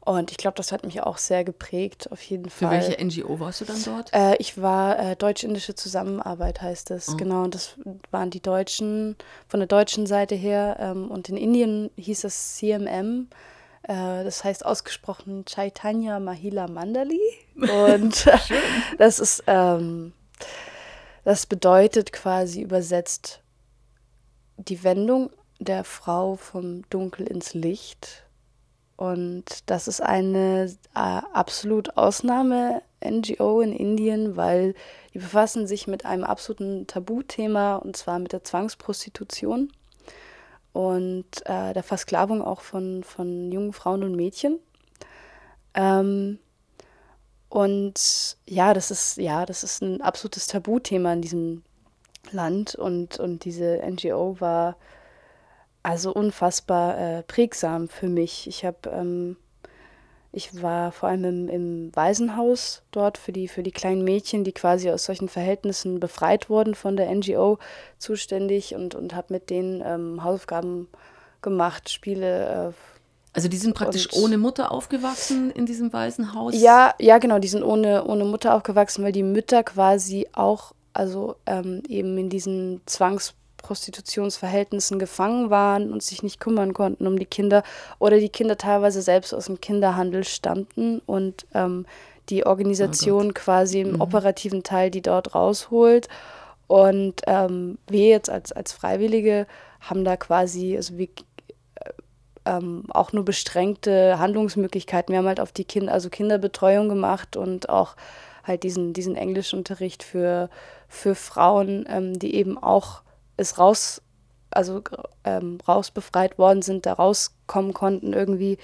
Speaker 3: Und ich glaube, das hat mich auch sehr geprägt, auf jeden
Speaker 2: Fall.
Speaker 3: Für
Speaker 2: welche NGO warst du dann dort?
Speaker 3: Äh, ich war äh, Deutsch-Indische Zusammenarbeit, heißt es. Oh. Genau, und das waren die Deutschen, von der deutschen Seite her. Ähm, und in Indien hieß es CMM. Äh, das heißt ausgesprochen Chaitanya Mahila Mandali. <laughs> Und <laughs> das ist, ähm, das bedeutet quasi übersetzt die Wendung der Frau vom Dunkel ins Licht. Und das ist eine äh, absolut Ausnahme-NGO in Indien, weil die befassen sich mit einem absoluten Tabuthema und zwar mit der Zwangsprostitution und äh, der Versklavung auch von, von jungen Frauen und Mädchen. Ähm, und ja, das ist, ja, das ist ein absolutes Tabuthema in diesem Land und, und diese NGO war also unfassbar äh, prägsam für mich. Ich habe ähm, ich war vor allem im, im, Waisenhaus dort für die, für die kleinen Mädchen, die quasi aus solchen Verhältnissen befreit wurden von der NGO, zuständig und, und habe mit denen ähm, Hausaufgaben gemacht, Spiele. Äh,
Speaker 2: also die sind praktisch ohne Mutter aufgewachsen in diesem Waisenhaus?
Speaker 3: Ja, ja, genau, die sind ohne, ohne Mutter aufgewachsen, weil die Mütter quasi auch also ähm, eben in diesen Zwangsprostitutionsverhältnissen gefangen waren und sich nicht kümmern konnten um die Kinder oder die Kinder teilweise selbst aus dem Kinderhandel stammten und ähm, die Organisation oh quasi im mhm. operativen Teil die dort rausholt. Und ähm, wir jetzt als, als Freiwillige haben da quasi, also wir ähm, auch nur beschränkte Handlungsmöglichkeiten. Wir haben halt auf die Kinder, also Kinderbetreuung gemacht und auch halt diesen, diesen Englischunterricht für, für Frauen, ähm, die eben auch es raus, also ähm, rausbefreit worden sind, da rauskommen konnten irgendwie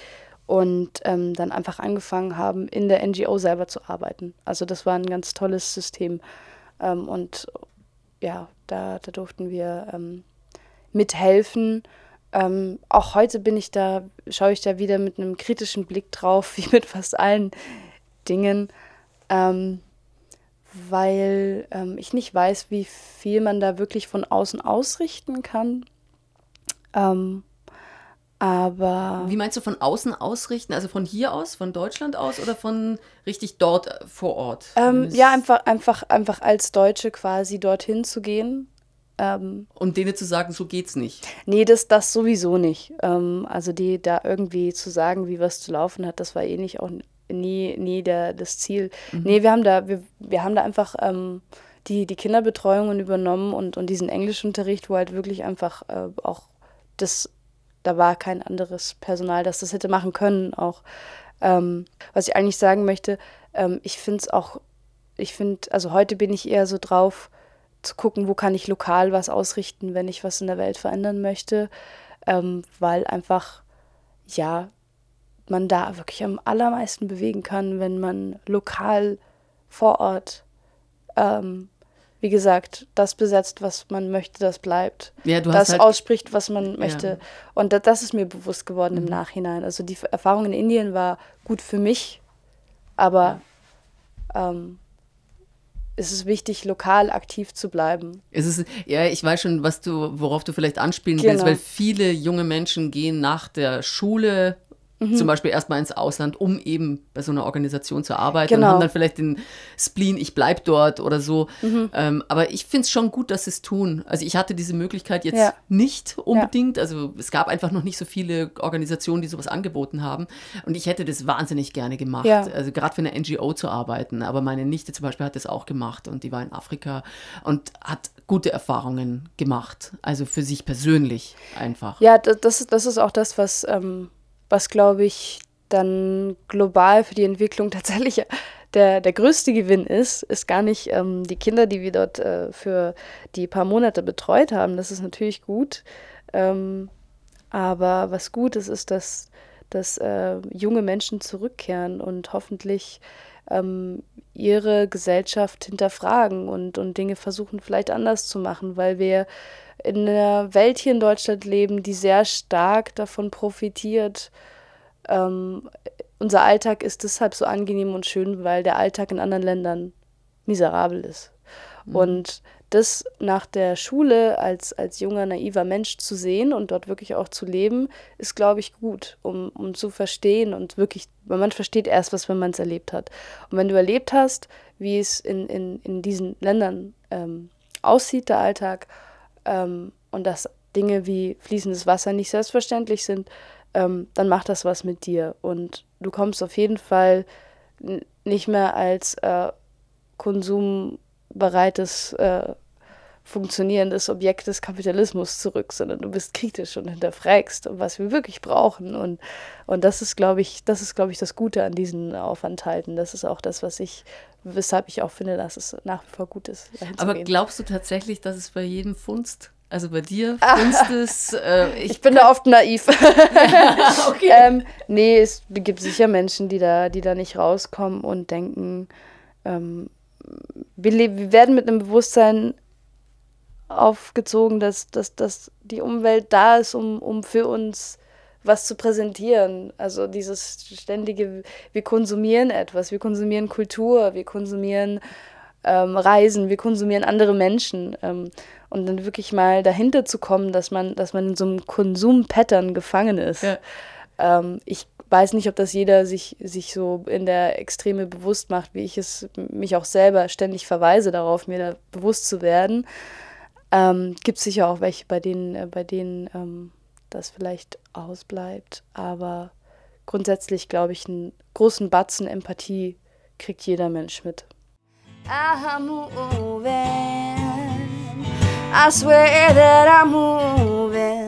Speaker 3: und ähm, dann einfach angefangen haben, in der NGO selber zu arbeiten. Also das war ein ganz tolles System. Ähm, und ja, da, da durften wir ähm, mithelfen. Ähm, auch heute bin ich da, schaue ich da wieder mit einem kritischen Blick drauf, <laughs> wie mit fast allen Dingen, ähm, weil ähm, ich nicht weiß, wie viel man da wirklich von außen ausrichten kann. Ähm, aber.
Speaker 2: Wie meinst du von außen ausrichten? Also von hier aus, von Deutschland aus oder von richtig dort äh, vor Ort?
Speaker 3: Ähm, ja, einfach, einfach, einfach als Deutsche quasi dorthin zu gehen
Speaker 2: ähm, und denen zu sagen, so geht's nicht.
Speaker 3: Nee, das, das sowieso nicht. Ähm, also die da irgendwie zu sagen, wie was zu laufen hat, das war eh nicht auch nie, nie der, das Ziel. Mhm. Nee, wir haben da, wir, wir haben da einfach ähm, die, die Kinderbetreuungen übernommen und, und diesen Englischunterricht, wo halt wirklich einfach äh, auch das, da war kein anderes Personal, das das hätte machen können auch. Ähm, was ich eigentlich sagen möchte, ähm, ich finde es auch, ich finde, also heute bin ich eher so drauf, zu gucken, wo kann ich lokal was ausrichten, wenn ich was in der Welt verändern möchte, ähm, weil einfach, ja, man da wirklich am allermeisten bewegen kann, wenn man lokal vor Ort, ähm, wie gesagt, das besetzt, was man möchte, das bleibt. Ja, das halt ausspricht, was man möchte. Ja. Und das, das, ist mir bewusst geworden mhm. im Nachhinein. Also die Erfahrung in Indien war gut für mich, aber ähm, ist es wichtig, lokal aktiv zu bleiben.
Speaker 2: Es ist, ja, ich weiß schon, was du, worauf du vielleicht anspielen genau. willst, weil viele junge Menschen gehen nach der Schule Mhm. Zum Beispiel erstmal ins Ausland, um eben bei so einer Organisation zu arbeiten genau. und haben dann vielleicht den Spleen, ich bleib dort oder so. Mhm. Ähm, aber ich finde es schon gut, dass sie es tun. Also ich hatte diese Möglichkeit jetzt ja. nicht unbedingt. Ja. Also es gab einfach noch nicht so viele Organisationen, die sowas angeboten haben. Und ich hätte das wahnsinnig gerne gemacht. Ja. Also gerade für eine NGO zu arbeiten. Aber meine Nichte zum Beispiel hat das auch gemacht und die war in Afrika und hat gute Erfahrungen gemacht. Also für sich persönlich einfach.
Speaker 3: Ja, das, das ist auch das, was ähm, was, glaube ich, dann global für die Entwicklung <laughs> tatsächlich der, der größte Gewinn ist, ist gar nicht ähm, die Kinder, die wir dort äh, für die paar Monate betreut haben. Das ist natürlich gut. Ähm, aber was gut ist, ist, dass, dass äh, junge Menschen zurückkehren und hoffentlich ähm, ihre Gesellschaft hinterfragen und, und Dinge versuchen vielleicht anders zu machen, weil wir in einer Welt hier in Deutschland leben, die sehr stark davon profitiert. Ähm, unser Alltag ist deshalb so angenehm und schön, weil der Alltag in anderen Ländern miserabel ist. Mhm. Und das nach der Schule als, als junger, naiver Mensch zu sehen und dort wirklich auch zu leben, ist, glaube ich, gut, um, um zu verstehen und wirklich, weil man versteht erst was, wenn man es erlebt hat. Und wenn du erlebt hast, wie es in, in, in diesen Ländern ähm, aussieht, der Alltag, ähm, und dass Dinge wie fließendes Wasser nicht selbstverständlich sind, ähm, dann macht das was mit dir. Und du kommst auf jeden Fall nicht mehr als äh, konsumbereites, äh, funktionierendes Objekt des Kapitalismus zurück, sondern du bist kritisch und hinterfragst, was wir wirklich brauchen. Und, und das ist, glaube ich, das ist, glaube ich, das Gute an diesen Aufenthalten. Das ist auch das, was ich weshalb ich auch finde, dass es nach wie vor gut ist.
Speaker 2: Aber glaubst du tatsächlich, dass es bei jedem Funst, also bei dir Funst ist? Äh, <laughs>
Speaker 3: ich, ich, bin da oft naiv. <laughs> <laughs> okay. ähm, nee, es gibt sicher Menschen, die da, die da nicht rauskommen und denken, ähm, wir, wir werden mit einem Bewusstsein aufgezogen, dass, dass, dass die Umwelt da ist, um, um für uns was zu präsentieren. Also dieses ständige, wir konsumieren etwas, wir konsumieren Kultur, wir konsumieren ähm, Reisen, wir konsumieren andere Menschen. Ähm, und dann wirklich mal dahinter zu kommen, dass man, dass man in so einem Konsumpattern gefangen ist. Ja. Ähm, ich weiß nicht, ob das jeder sich, sich so in der Extreme bewusst macht, wie ich es mich auch selber ständig verweise darauf, mir da bewusst zu werden. Ähm, Gibt es sicher auch welche, bei denen, äh, bei denen ähm, das vielleicht ausbleibt. Aber grundsätzlich glaube ich, einen großen Batzen Empathie kriegt jeder Mensch mit. I'm moving. I swear that I'm moving.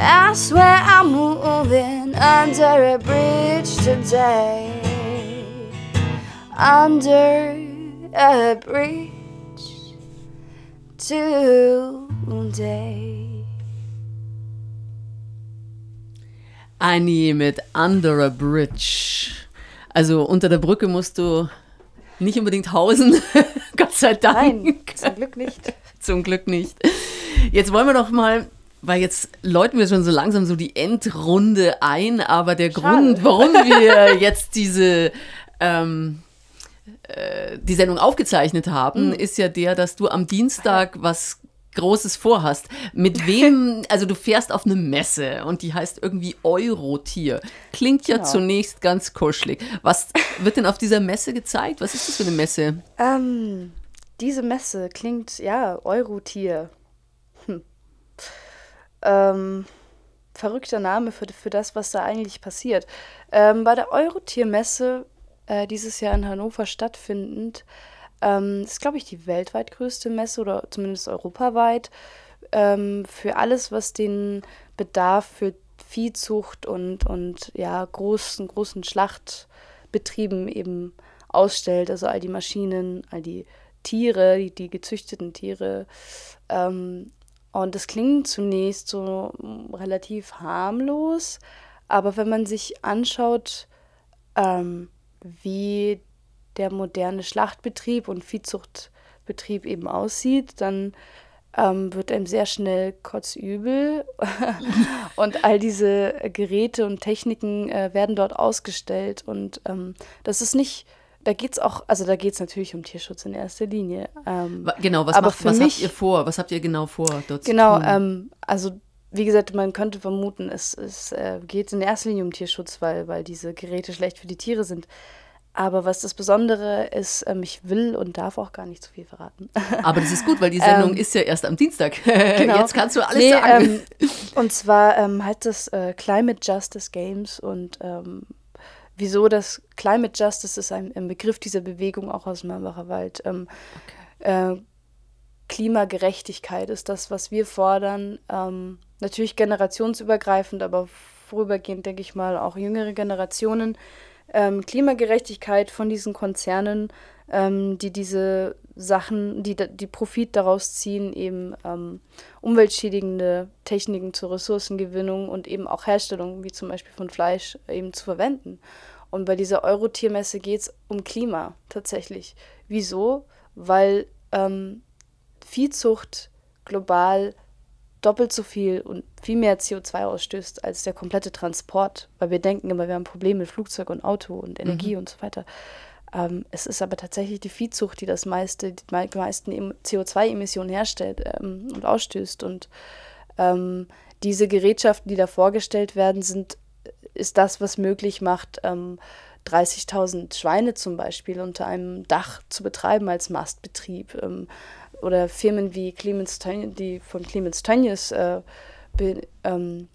Speaker 3: I swear I'm moving under a bridge today. Under a bridge today.
Speaker 2: Annie mit Under a Bridge. Also unter der Brücke musst du nicht unbedingt hausen. <laughs> Gott sei Dank.
Speaker 3: Nein, zum Glück nicht.
Speaker 2: zum Glück nicht. Jetzt wollen wir doch mal, weil jetzt läuten wir schon so langsam so die Endrunde ein, aber der
Speaker 3: Schade.
Speaker 2: Grund, warum wir <laughs> jetzt diese ähm, äh, die Sendung aufgezeichnet haben, ist ja der, dass du am Dienstag was Großes vorhast. Mit wem, <laughs> also du fährst auf eine Messe und die heißt irgendwie Eurotier. Klingt ja
Speaker 3: Genau.
Speaker 2: zunächst ganz kuschelig. Was <laughs> wird denn auf dieser Messe gezeigt? Was ist das für eine Messe?
Speaker 3: Ähm, diese Messe klingt, ja, Eurotier. Hm. Ähm, verrückter Name für, für das, was da eigentlich passiert. Ähm, bei der Eurotier-Messe, äh, dieses Jahr in Hannover stattfindend, ähm, ist, glaube ich, die weltweit größte Messe oder zumindest europaweit ähm, für alles, was den Bedarf für Viehzucht und, und ja, großen, großen Schlachtbetrieben eben ausstellt. Also all die Maschinen, all die Tiere, die, die gezüchteten Tiere. Ähm, und das klingt zunächst so mm, relativ harmlos, aber wenn man sich anschaut, ähm, wie der moderne Schlachtbetrieb und Viehzuchtbetrieb eben aussieht, dann ähm, wird einem sehr schnell kotzübel. <laughs> Und all diese Geräte und Techniken äh, werden dort ausgestellt. Und ähm, das ist nicht, da geht es auch, also da geht es natürlich um Tierschutz in erster Linie. Ähm,
Speaker 2: Genau, was,
Speaker 3: Aber
Speaker 2: macht, was habt
Speaker 3: mich-
Speaker 2: ihr vor? Was habt ihr genau vor dort
Speaker 3: Genau, ähm, also wie gesagt, man könnte vermuten, es, es äh, geht in erster Linie um Tierschutz, weil, weil diese Geräte schlecht für die Tiere sind. Aber was das Besondere ist, ähm, ich will und darf auch gar nicht zu viel verraten. <laughs>
Speaker 2: Aber das ist gut, weil die Sendung
Speaker 3: Ähm,
Speaker 2: ist ja erst am Dienstag. <laughs>
Speaker 3: Genau.
Speaker 2: Jetzt kannst du alles
Speaker 3: Nee,
Speaker 2: sagen.
Speaker 3: Ähm, und zwar ähm, heißt das äh, Climate Justice Games und ähm, wieso das Climate Justice ist ein, ein Begriff dieser Bewegung auch aus dem Marbacher Wald. Ähm, äh, Klimagerechtigkeit ist das, was wir fordern. Ähm, natürlich generationsübergreifend, aber vorübergehend, denke ich mal, auch jüngere Generationen. Ähm, Klimagerechtigkeit von diesen Konzernen, ähm, die diese Sachen, die, die Profit daraus ziehen, eben ähm, umweltschädigende Techniken zur Ressourcengewinnung und eben auch Herstellung, wie zum Beispiel von Fleisch, eben zu verwenden. Und bei dieser Eurotiermesse geht es um Klima tatsächlich. Wieso? Weil ähm, Viehzucht global doppelt so viel und viel mehr CO2 ausstößt als der komplette Transport, weil wir denken immer, wir haben Probleme mit Flugzeug und Auto und Energie und so weiter. Ähm, es ist aber tatsächlich die Viehzucht, die das meiste, die mei- meisten Em- CO2-Emissionen herstellt ähm, und ausstößt. Und ähm, diese Gerätschaften, die da vorgestellt werden, sind, ist das, was möglich macht, ähm, 30.000 Schweine zum Beispiel unter einem Dach zu betreiben als Mastbetrieb. Oder Firmen wie Clemens Tönnies, die von Clemens Tönnies, äh, be, ähm,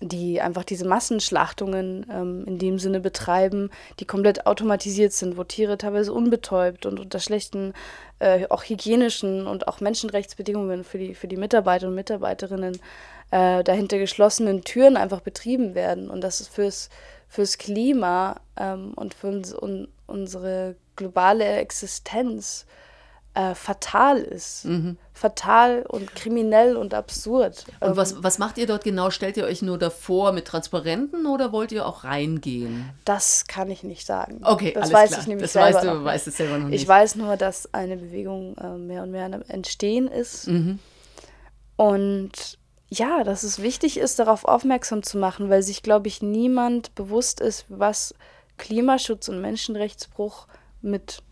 Speaker 3: die einfach diese Massenschlachtungen ähm, in dem Sinne betreiben, die komplett automatisiert sind, wo Tiere teilweise unbetäubt und unter schlechten, äh, auch hygienischen und auch Menschenrechtsbedingungen für die, für die Mitarbeiter und Mitarbeiterinnen äh, dahinter geschlossenen Türen einfach betrieben werden. Und das ist fürs, fürs Klima ähm, und für uns, un, unsere globale Existenz äh, fatal ist. Fatal und kriminell und absurd.
Speaker 2: Und
Speaker 3: Ähm,
Speaker 2: was, was macht ihr dort genau? Stellt ihr euch nur davor mit Transparenten oder wollt ihr auch reingehen?
Speaker 3: Das kann ich nicht sagen.
Speaker 2: Okay,
Speaker 3: das
Speaker 2: alles
Speaker 3: weiß
Speaker 2: klar.
Speaker 3: ich nämlich
Speaker 2: das
Speaker 3: selber
Speaker 2: weißt du, weißt
Speaker 3: nicht.
Speaker 2: es selber noch nicht.
Speaker 3: Ich weiß nur, dass eine Bewegung äh, mehr und mehr Entstehen ist.
Speaker 2: Mhm.
Speaker 3: Und ja, dass es wichtig ist, darauf aufmerksam zu machen, weil sich, glaube ich, niemand bewusst ist, was Klimaschutz und Menschenrechtsbruch mit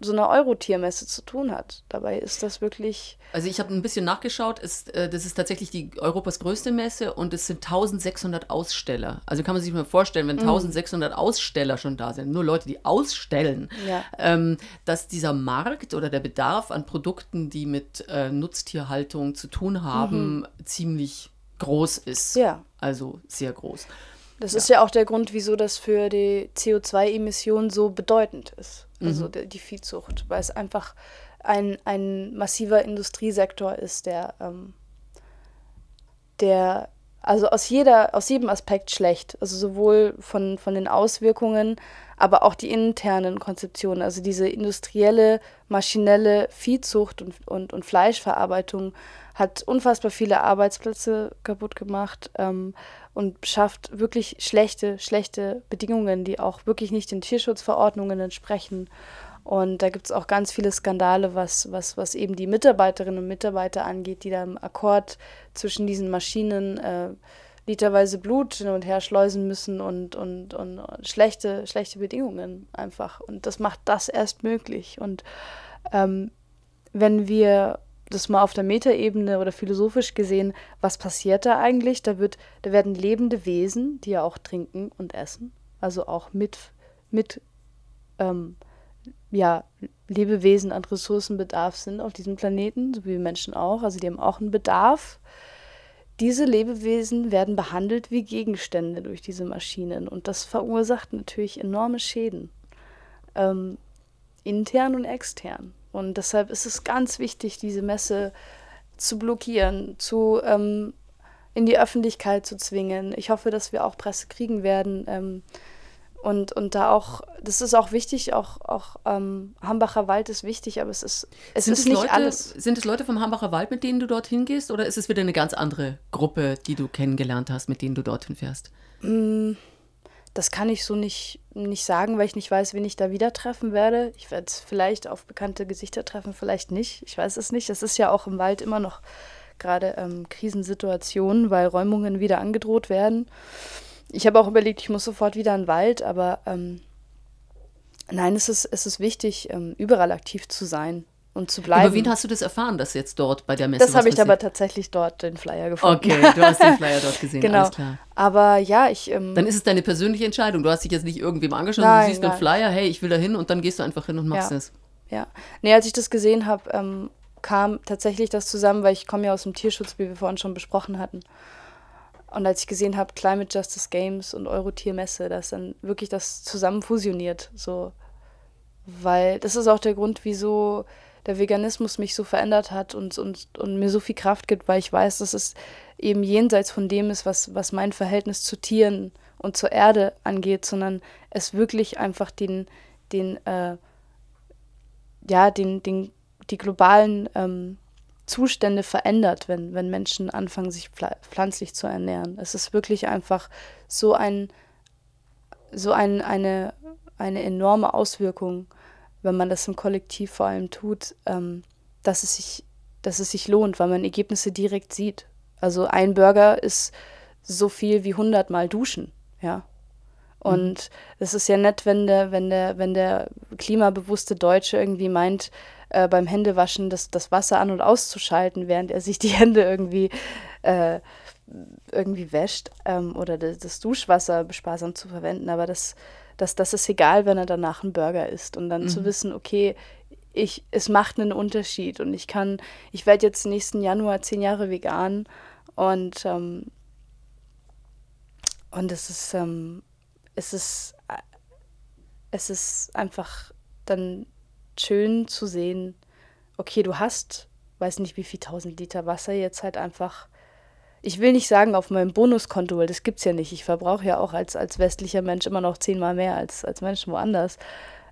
Speaker 3: so einer Eurotiermesse zu tun hat. Dabei ist das wirklich
Speaker 2: Also ich habe ein bisschen nachgeschaut, ist, äh, das ist tatsächlich die Europas größte Messe und es sind 1600 Aussteller. Also kann man sich mal vorstellen,
Speaker 3: Mhm.
Speaker 2: wenn 1600 Aussteller schon da sind, nur Leute, die ausstellen,
Speaker 3: Ja.
Speaker 2: ähm, dass dieser Markt oder der Bedarf an Produkten, die mit äh, Nutztierhaltung zu tun haben, ziemlich groß ist.
Speaker 3: Mhm. Ja.
Speaker 2: Also sehr groß.
Speaker 3: Das ist ja auch der Grund, wieso das für die CO2-Emissionen so bedeutend ist. Also die, die Viehzucht, weil es einfach ein, ein massiver Industriesektor ist, der, ähm, der also aus jeder, aus jedem Aspekt schlecht. Also sowohl von, von den Auswirkungen, aber auch die internen Konzeptionen. Also diese industrielle, maschinelle Viehzucht und, und, und Fleischverarbeitung hat unfassbar viele Arbeitsplätze kaputt gemacht ähm, und schafft wirklich schlechte, schlechte Bedingungen, die auch wirklich nicht den Tierschutzverordnungen entsprechen. Und da gibt es auch ganz viele Skandale, was, was, was eben die Mitarbeiterinnen und Mitarbeiter angeht, die da im Akkord zwischen diesen Maschinen äh, literweise Blut hin und her schleusen müssen und, und, und schlechte, schlechte Bedingungen einfach. Und das macht das erst möglich. Und ähm, wenn wir das mal auf der Metaebene oder philosophisch gesehen, was passiert da eigentlich? Da, wird, da werden lebende Wesen, die ja auch trinken und essen, also auch mit, mit ähm, ja, Lebewesen an Ressourcenbedarf sind auf diesem Planeten, so wie Menschen auch. Also die haben auch einen Bedarf. Diese Lebewesen werden behandelt wie Gegenstände durch diese Maschinen und das verursacht natürlich enorme Schäden, ähm, intern und extern. Und deshalb ist es ganz wichtig, diese Messe zu blockieren, zu ähm, in die Öffentlichkeit zu zwingen. Ich hoffe, dass wir auch Presse kriegen werden. Ähm, und, und da auch, das ist auch wichtig, auch, auch ähm, Hambacher Wald ist wichtig, aber es ist, es
Speaker 2: sind
Speaker 3: ist
Speaker 2: es
Speaker 3: nicht
Speaker 2: Leute,
Speaker 3: alles.
Speaker 2: Sind es Leute vom Hambacher Wald, mit denen du dorthin gehst, oder ist es wieder eine ganz andere Gruppe, die du kennengelernt hast, mit denen du dorthin fährst?
Speaker 3: Mm, das kann ich so nicht, nicht sagen, weil ich nicht weiß, wen ich da wieder treffen werde. Ich werde vielleicht auf bekannte Gesichter treffen, vielleicht nicht. Ich weiß es nicht. Es ist ja auch im Wald immer noch gerade ähm, Krisensituationen, weil Räumungen wieder angedroht werden. Ich habe auch überlegt, ich muss sofort wieder in den Wald, aber ähm, nein, es ist, es ist wichtig, ähm, überall aktiv zu sein und zu bleiben.
Speaker 2: Über wen hast du das erfahren, dass jetzt dort bei der Messe
Speaker 3: das habe ich
Speaker 2: passiert?
Speaker 3: aber tatsächlich dort den Flyer gefunden.
Speaker 2: Okay, du hast den Flyer dort <laughs> gesehen,
Speaker 3: genau.
Speaker 2: alles klar.
Speaker 3: Aber ja, ich. Ähm,
Speaker 2: Dann ist es deine persönliche Entscheidung. Du hast dich jetzt nicht irgendwem angeschaut,
Speaker 3: Nein,
Speaker 2: du siehst einen
Speaker 3: nein.
Speaker 2: Flyer, hey, ich will da hin und dann gehst du einfach hin und machst
Speaker 3: Ja.
Speaker 2: das.
Speaker 3: Ja. Nee, als ich das gesehen habe, ähm, kam tatsächlich das zusammen, weil ich komme ja aus dem Tierschutz, wie wir vorhin schon besprochen hatten. Und als ich gesehen habe, Climate Justice Games und Eurotiermesse, dass dann wirklich das zusammen fusioniert. So. Weil das ist auch der Grund, wieso der Veganismus mich so verändert hat und, und, und mir so viel Kraft gibt, weil ich weiß, dass es eben jenseits von dem ist, was, was mein Verhältnis zu Tieren und zur Erde angeht, sondern es wirklich einfach den, den, äh, ja, den, den, die globalen ähm, Zustände verändert, wenn, wenn Menschen anfangen, sich pfla- pflanzlich zu ernähren. Es ist wirklich einfach so ein, so ein, eine, eine enorme Auswirkung, wenn man das im Kollektiv vor allem tut, ähm, dass, es sich, dass es sich lohnt, weil man Ergebnisse direkt sieht. Also ein Burger ist so viel wie 100 Mal duschen, ja. Und es ist ja nett, wenn der, wenn der, wenn der klimabewusste Deutsche irgendwie meint, äh, beim Händewaschen das, das Wasser an- und auszuschalten, während er sich die Hände irgendwie, äh, irgendwie wäscht ähm, oder das, das Duschwasser sparsam zu verwenden. Aber das, das, das ist egal, wenn er danach einen Burger isst. Und dann zu wissen, okay, ich, es macht einen Unterschied. Und ich kann, ich werde jetzt nächsten Januar zehn Jahre vegan. Und, ähm, und es ist, ähm, es ist, äh, es ist einfach dann schön zu sehen, okay, du hast, weiß nicht wie viel tausend Liter Wasser jetzt halt einfach, ich will nicht sagen auf meinem Bonuskonto, weil das gibt's ja nicht. Ich verbrauche ja auch als, als westlicher Mensch immer noch zehnmal mehr als, als Menschen woanders.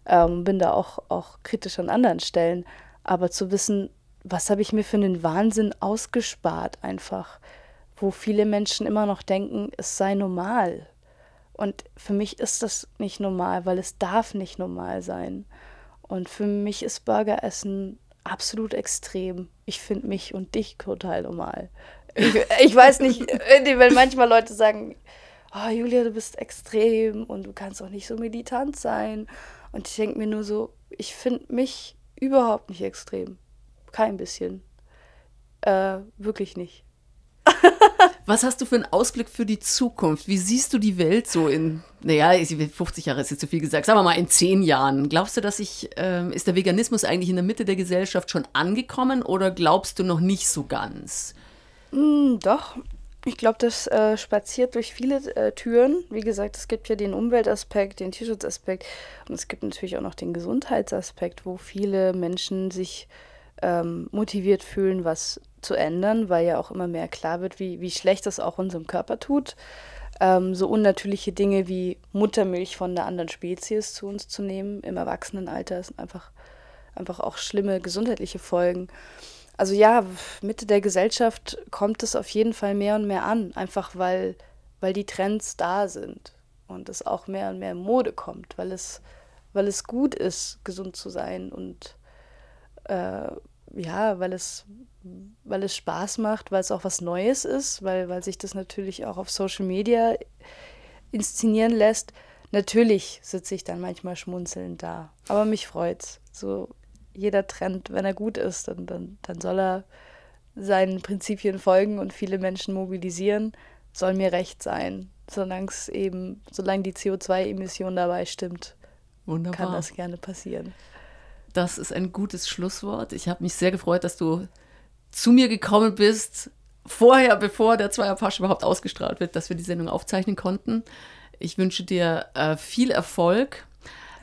Speaker 3: Ähm, bin da auch, auch kritisch an anderen Stellen. Aber zu wissen, was habe ich mir für einen Wahnsinn ausgespart einfach, wo viele Menschen immer noch denken, es sei normal. Und für mich ist das nicht normal, weil es darf nicht normal sein. Und für mich ist Burgeressen absolut extrem. Ich finde mich und dich total normal. Ich, ich weiß nicht, irgendwie, wenn manchmal Leute sagen, oh Julia, du bist extrem und du kannst auch nicht so militant sein. Und ich denke mir nur so, ich finde mich überhaupt nicht extrem. Kein bisschen. Äh, wirklich nicht. <laughs>
Speaker 2: Was hast du für einen Ausblick für die Zukunft? Wie siehst du die Welt so in, naja, 50 Jahre ist jetzt zu viel gesagt, sagen wir mal in 10 Jahren? Glaubst du, dass ich, ähm, ist der Veganismus eigentlich in der Mitte der Gesellschaft schon angekommen oder glaubst du noch nicht so ganz?
Speaker 3: Mm, doch. Ich glaube, das äh, spaziert durch viele äh, Türen. Wie gesagt, es gibt ja den Umweltaspekt, den Tierschutzaspekt und es gibt natürlich auch noch den Gesundheitsaspekt, wo viele Menschen sich ähm, motiviert fühlen, was zu ändern, weil ja auch immer mehr klar wird, wie, wie schlecht das auch unserem Körper tut. Ähm, so unnatürliche Dinge wie Muttermilch von einer anderen Spezies zu uns zu nehmen im Erwachsenenalter sind einfach, einfach auch schlimme gesundheitliche Folgen. Also ja, Mitte der Gesellschaft kommt es auf jeden Fall mehr und mehr an, einfach weil, weil die Trends da sind und es auch mehr und mehr in Mode kommt, weil es, weil es gut ist, gesund zu sein und äh, ja, weil es, weil es Spaß macht, weil es auch was Neues ist, weil, weil sich das natürlich auch auf Social Media inszenieren lässt. Natürlich sitze ich dann manchmal schmunzelnd da. Aber mich freut's. So jeder Trend, wenn er gut ist, dann, dann, dann soll er seinen Prinzipien folgen und viele Menschen mobilisieren, soll mir recht sein. Solange es eben, solange die CO2-Emission dabei stimmt, Wunderbar. kann das gerne passieren.
Speaker 2: Das ist ein gutes Schlusswort. Ich habe mich sehr gefreut, dass du zu mir gekommen bist, vorher, bevor der Zweierpasch überhaupt ausgestrahlt wird, dass wir die Sendung aufzeichnen konnten. Ich wünsche dir äh, viel Erfolg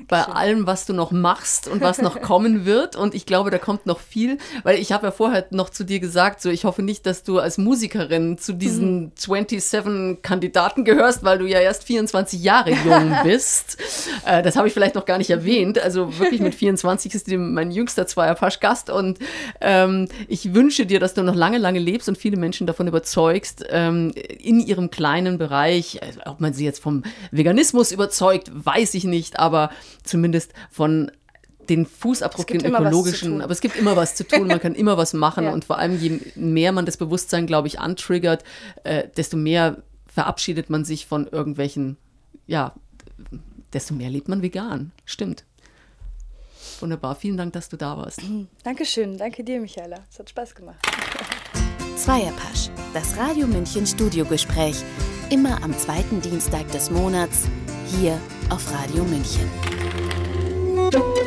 Speaker 2: bei allem, was du noch machst und was noch kommen wird. Und ich glaube, da kommt noch viel, weil ich habe ja vorher noch zu dir gesagt, so ich hoffe nicht, dass du als Musikerin zu diesen mhm. 27 Kandidaten gehörst, weil du ja erst 24 Jahre jung <laughs> bist. äh, das habe ich vielleicht noch gar nicht erwähnt. Also wirklich mit 24 ist mein jüngster Zweierpasch Gast und ähm, ich wünsche dir, dass du noch lange, lange lebst und viele Menschen davon überzeugst, ähm, in ihrem kleinen Bereich, also ob man sie jetzt vom Veganismus überzeugt, weiß ich nicht, aber zumindest von den Fußabdruck, den ökologischen, aber es gibt immer was zu tun, man kann immer was machen <laughs> ja. und vor allem je mehr man das Bewusstsein, glaube ich, antriggert, äh, desto mehr verabschiedet man sich von irgendwelchen, ja, desto mehr lebt man vegan. Stimmt. Wunderbar. Vielen Dank, dass du da warst. <clears throat>
Speaker 3: Dankeschön. Danke dir, Michaela. Es hat Spaß gemacht. <laughs>
Speaker 1: Zweierpasch, das Radio München Studiogespräch. Immer am zweiten Dienstag des Monats hier auf Radio München. thank you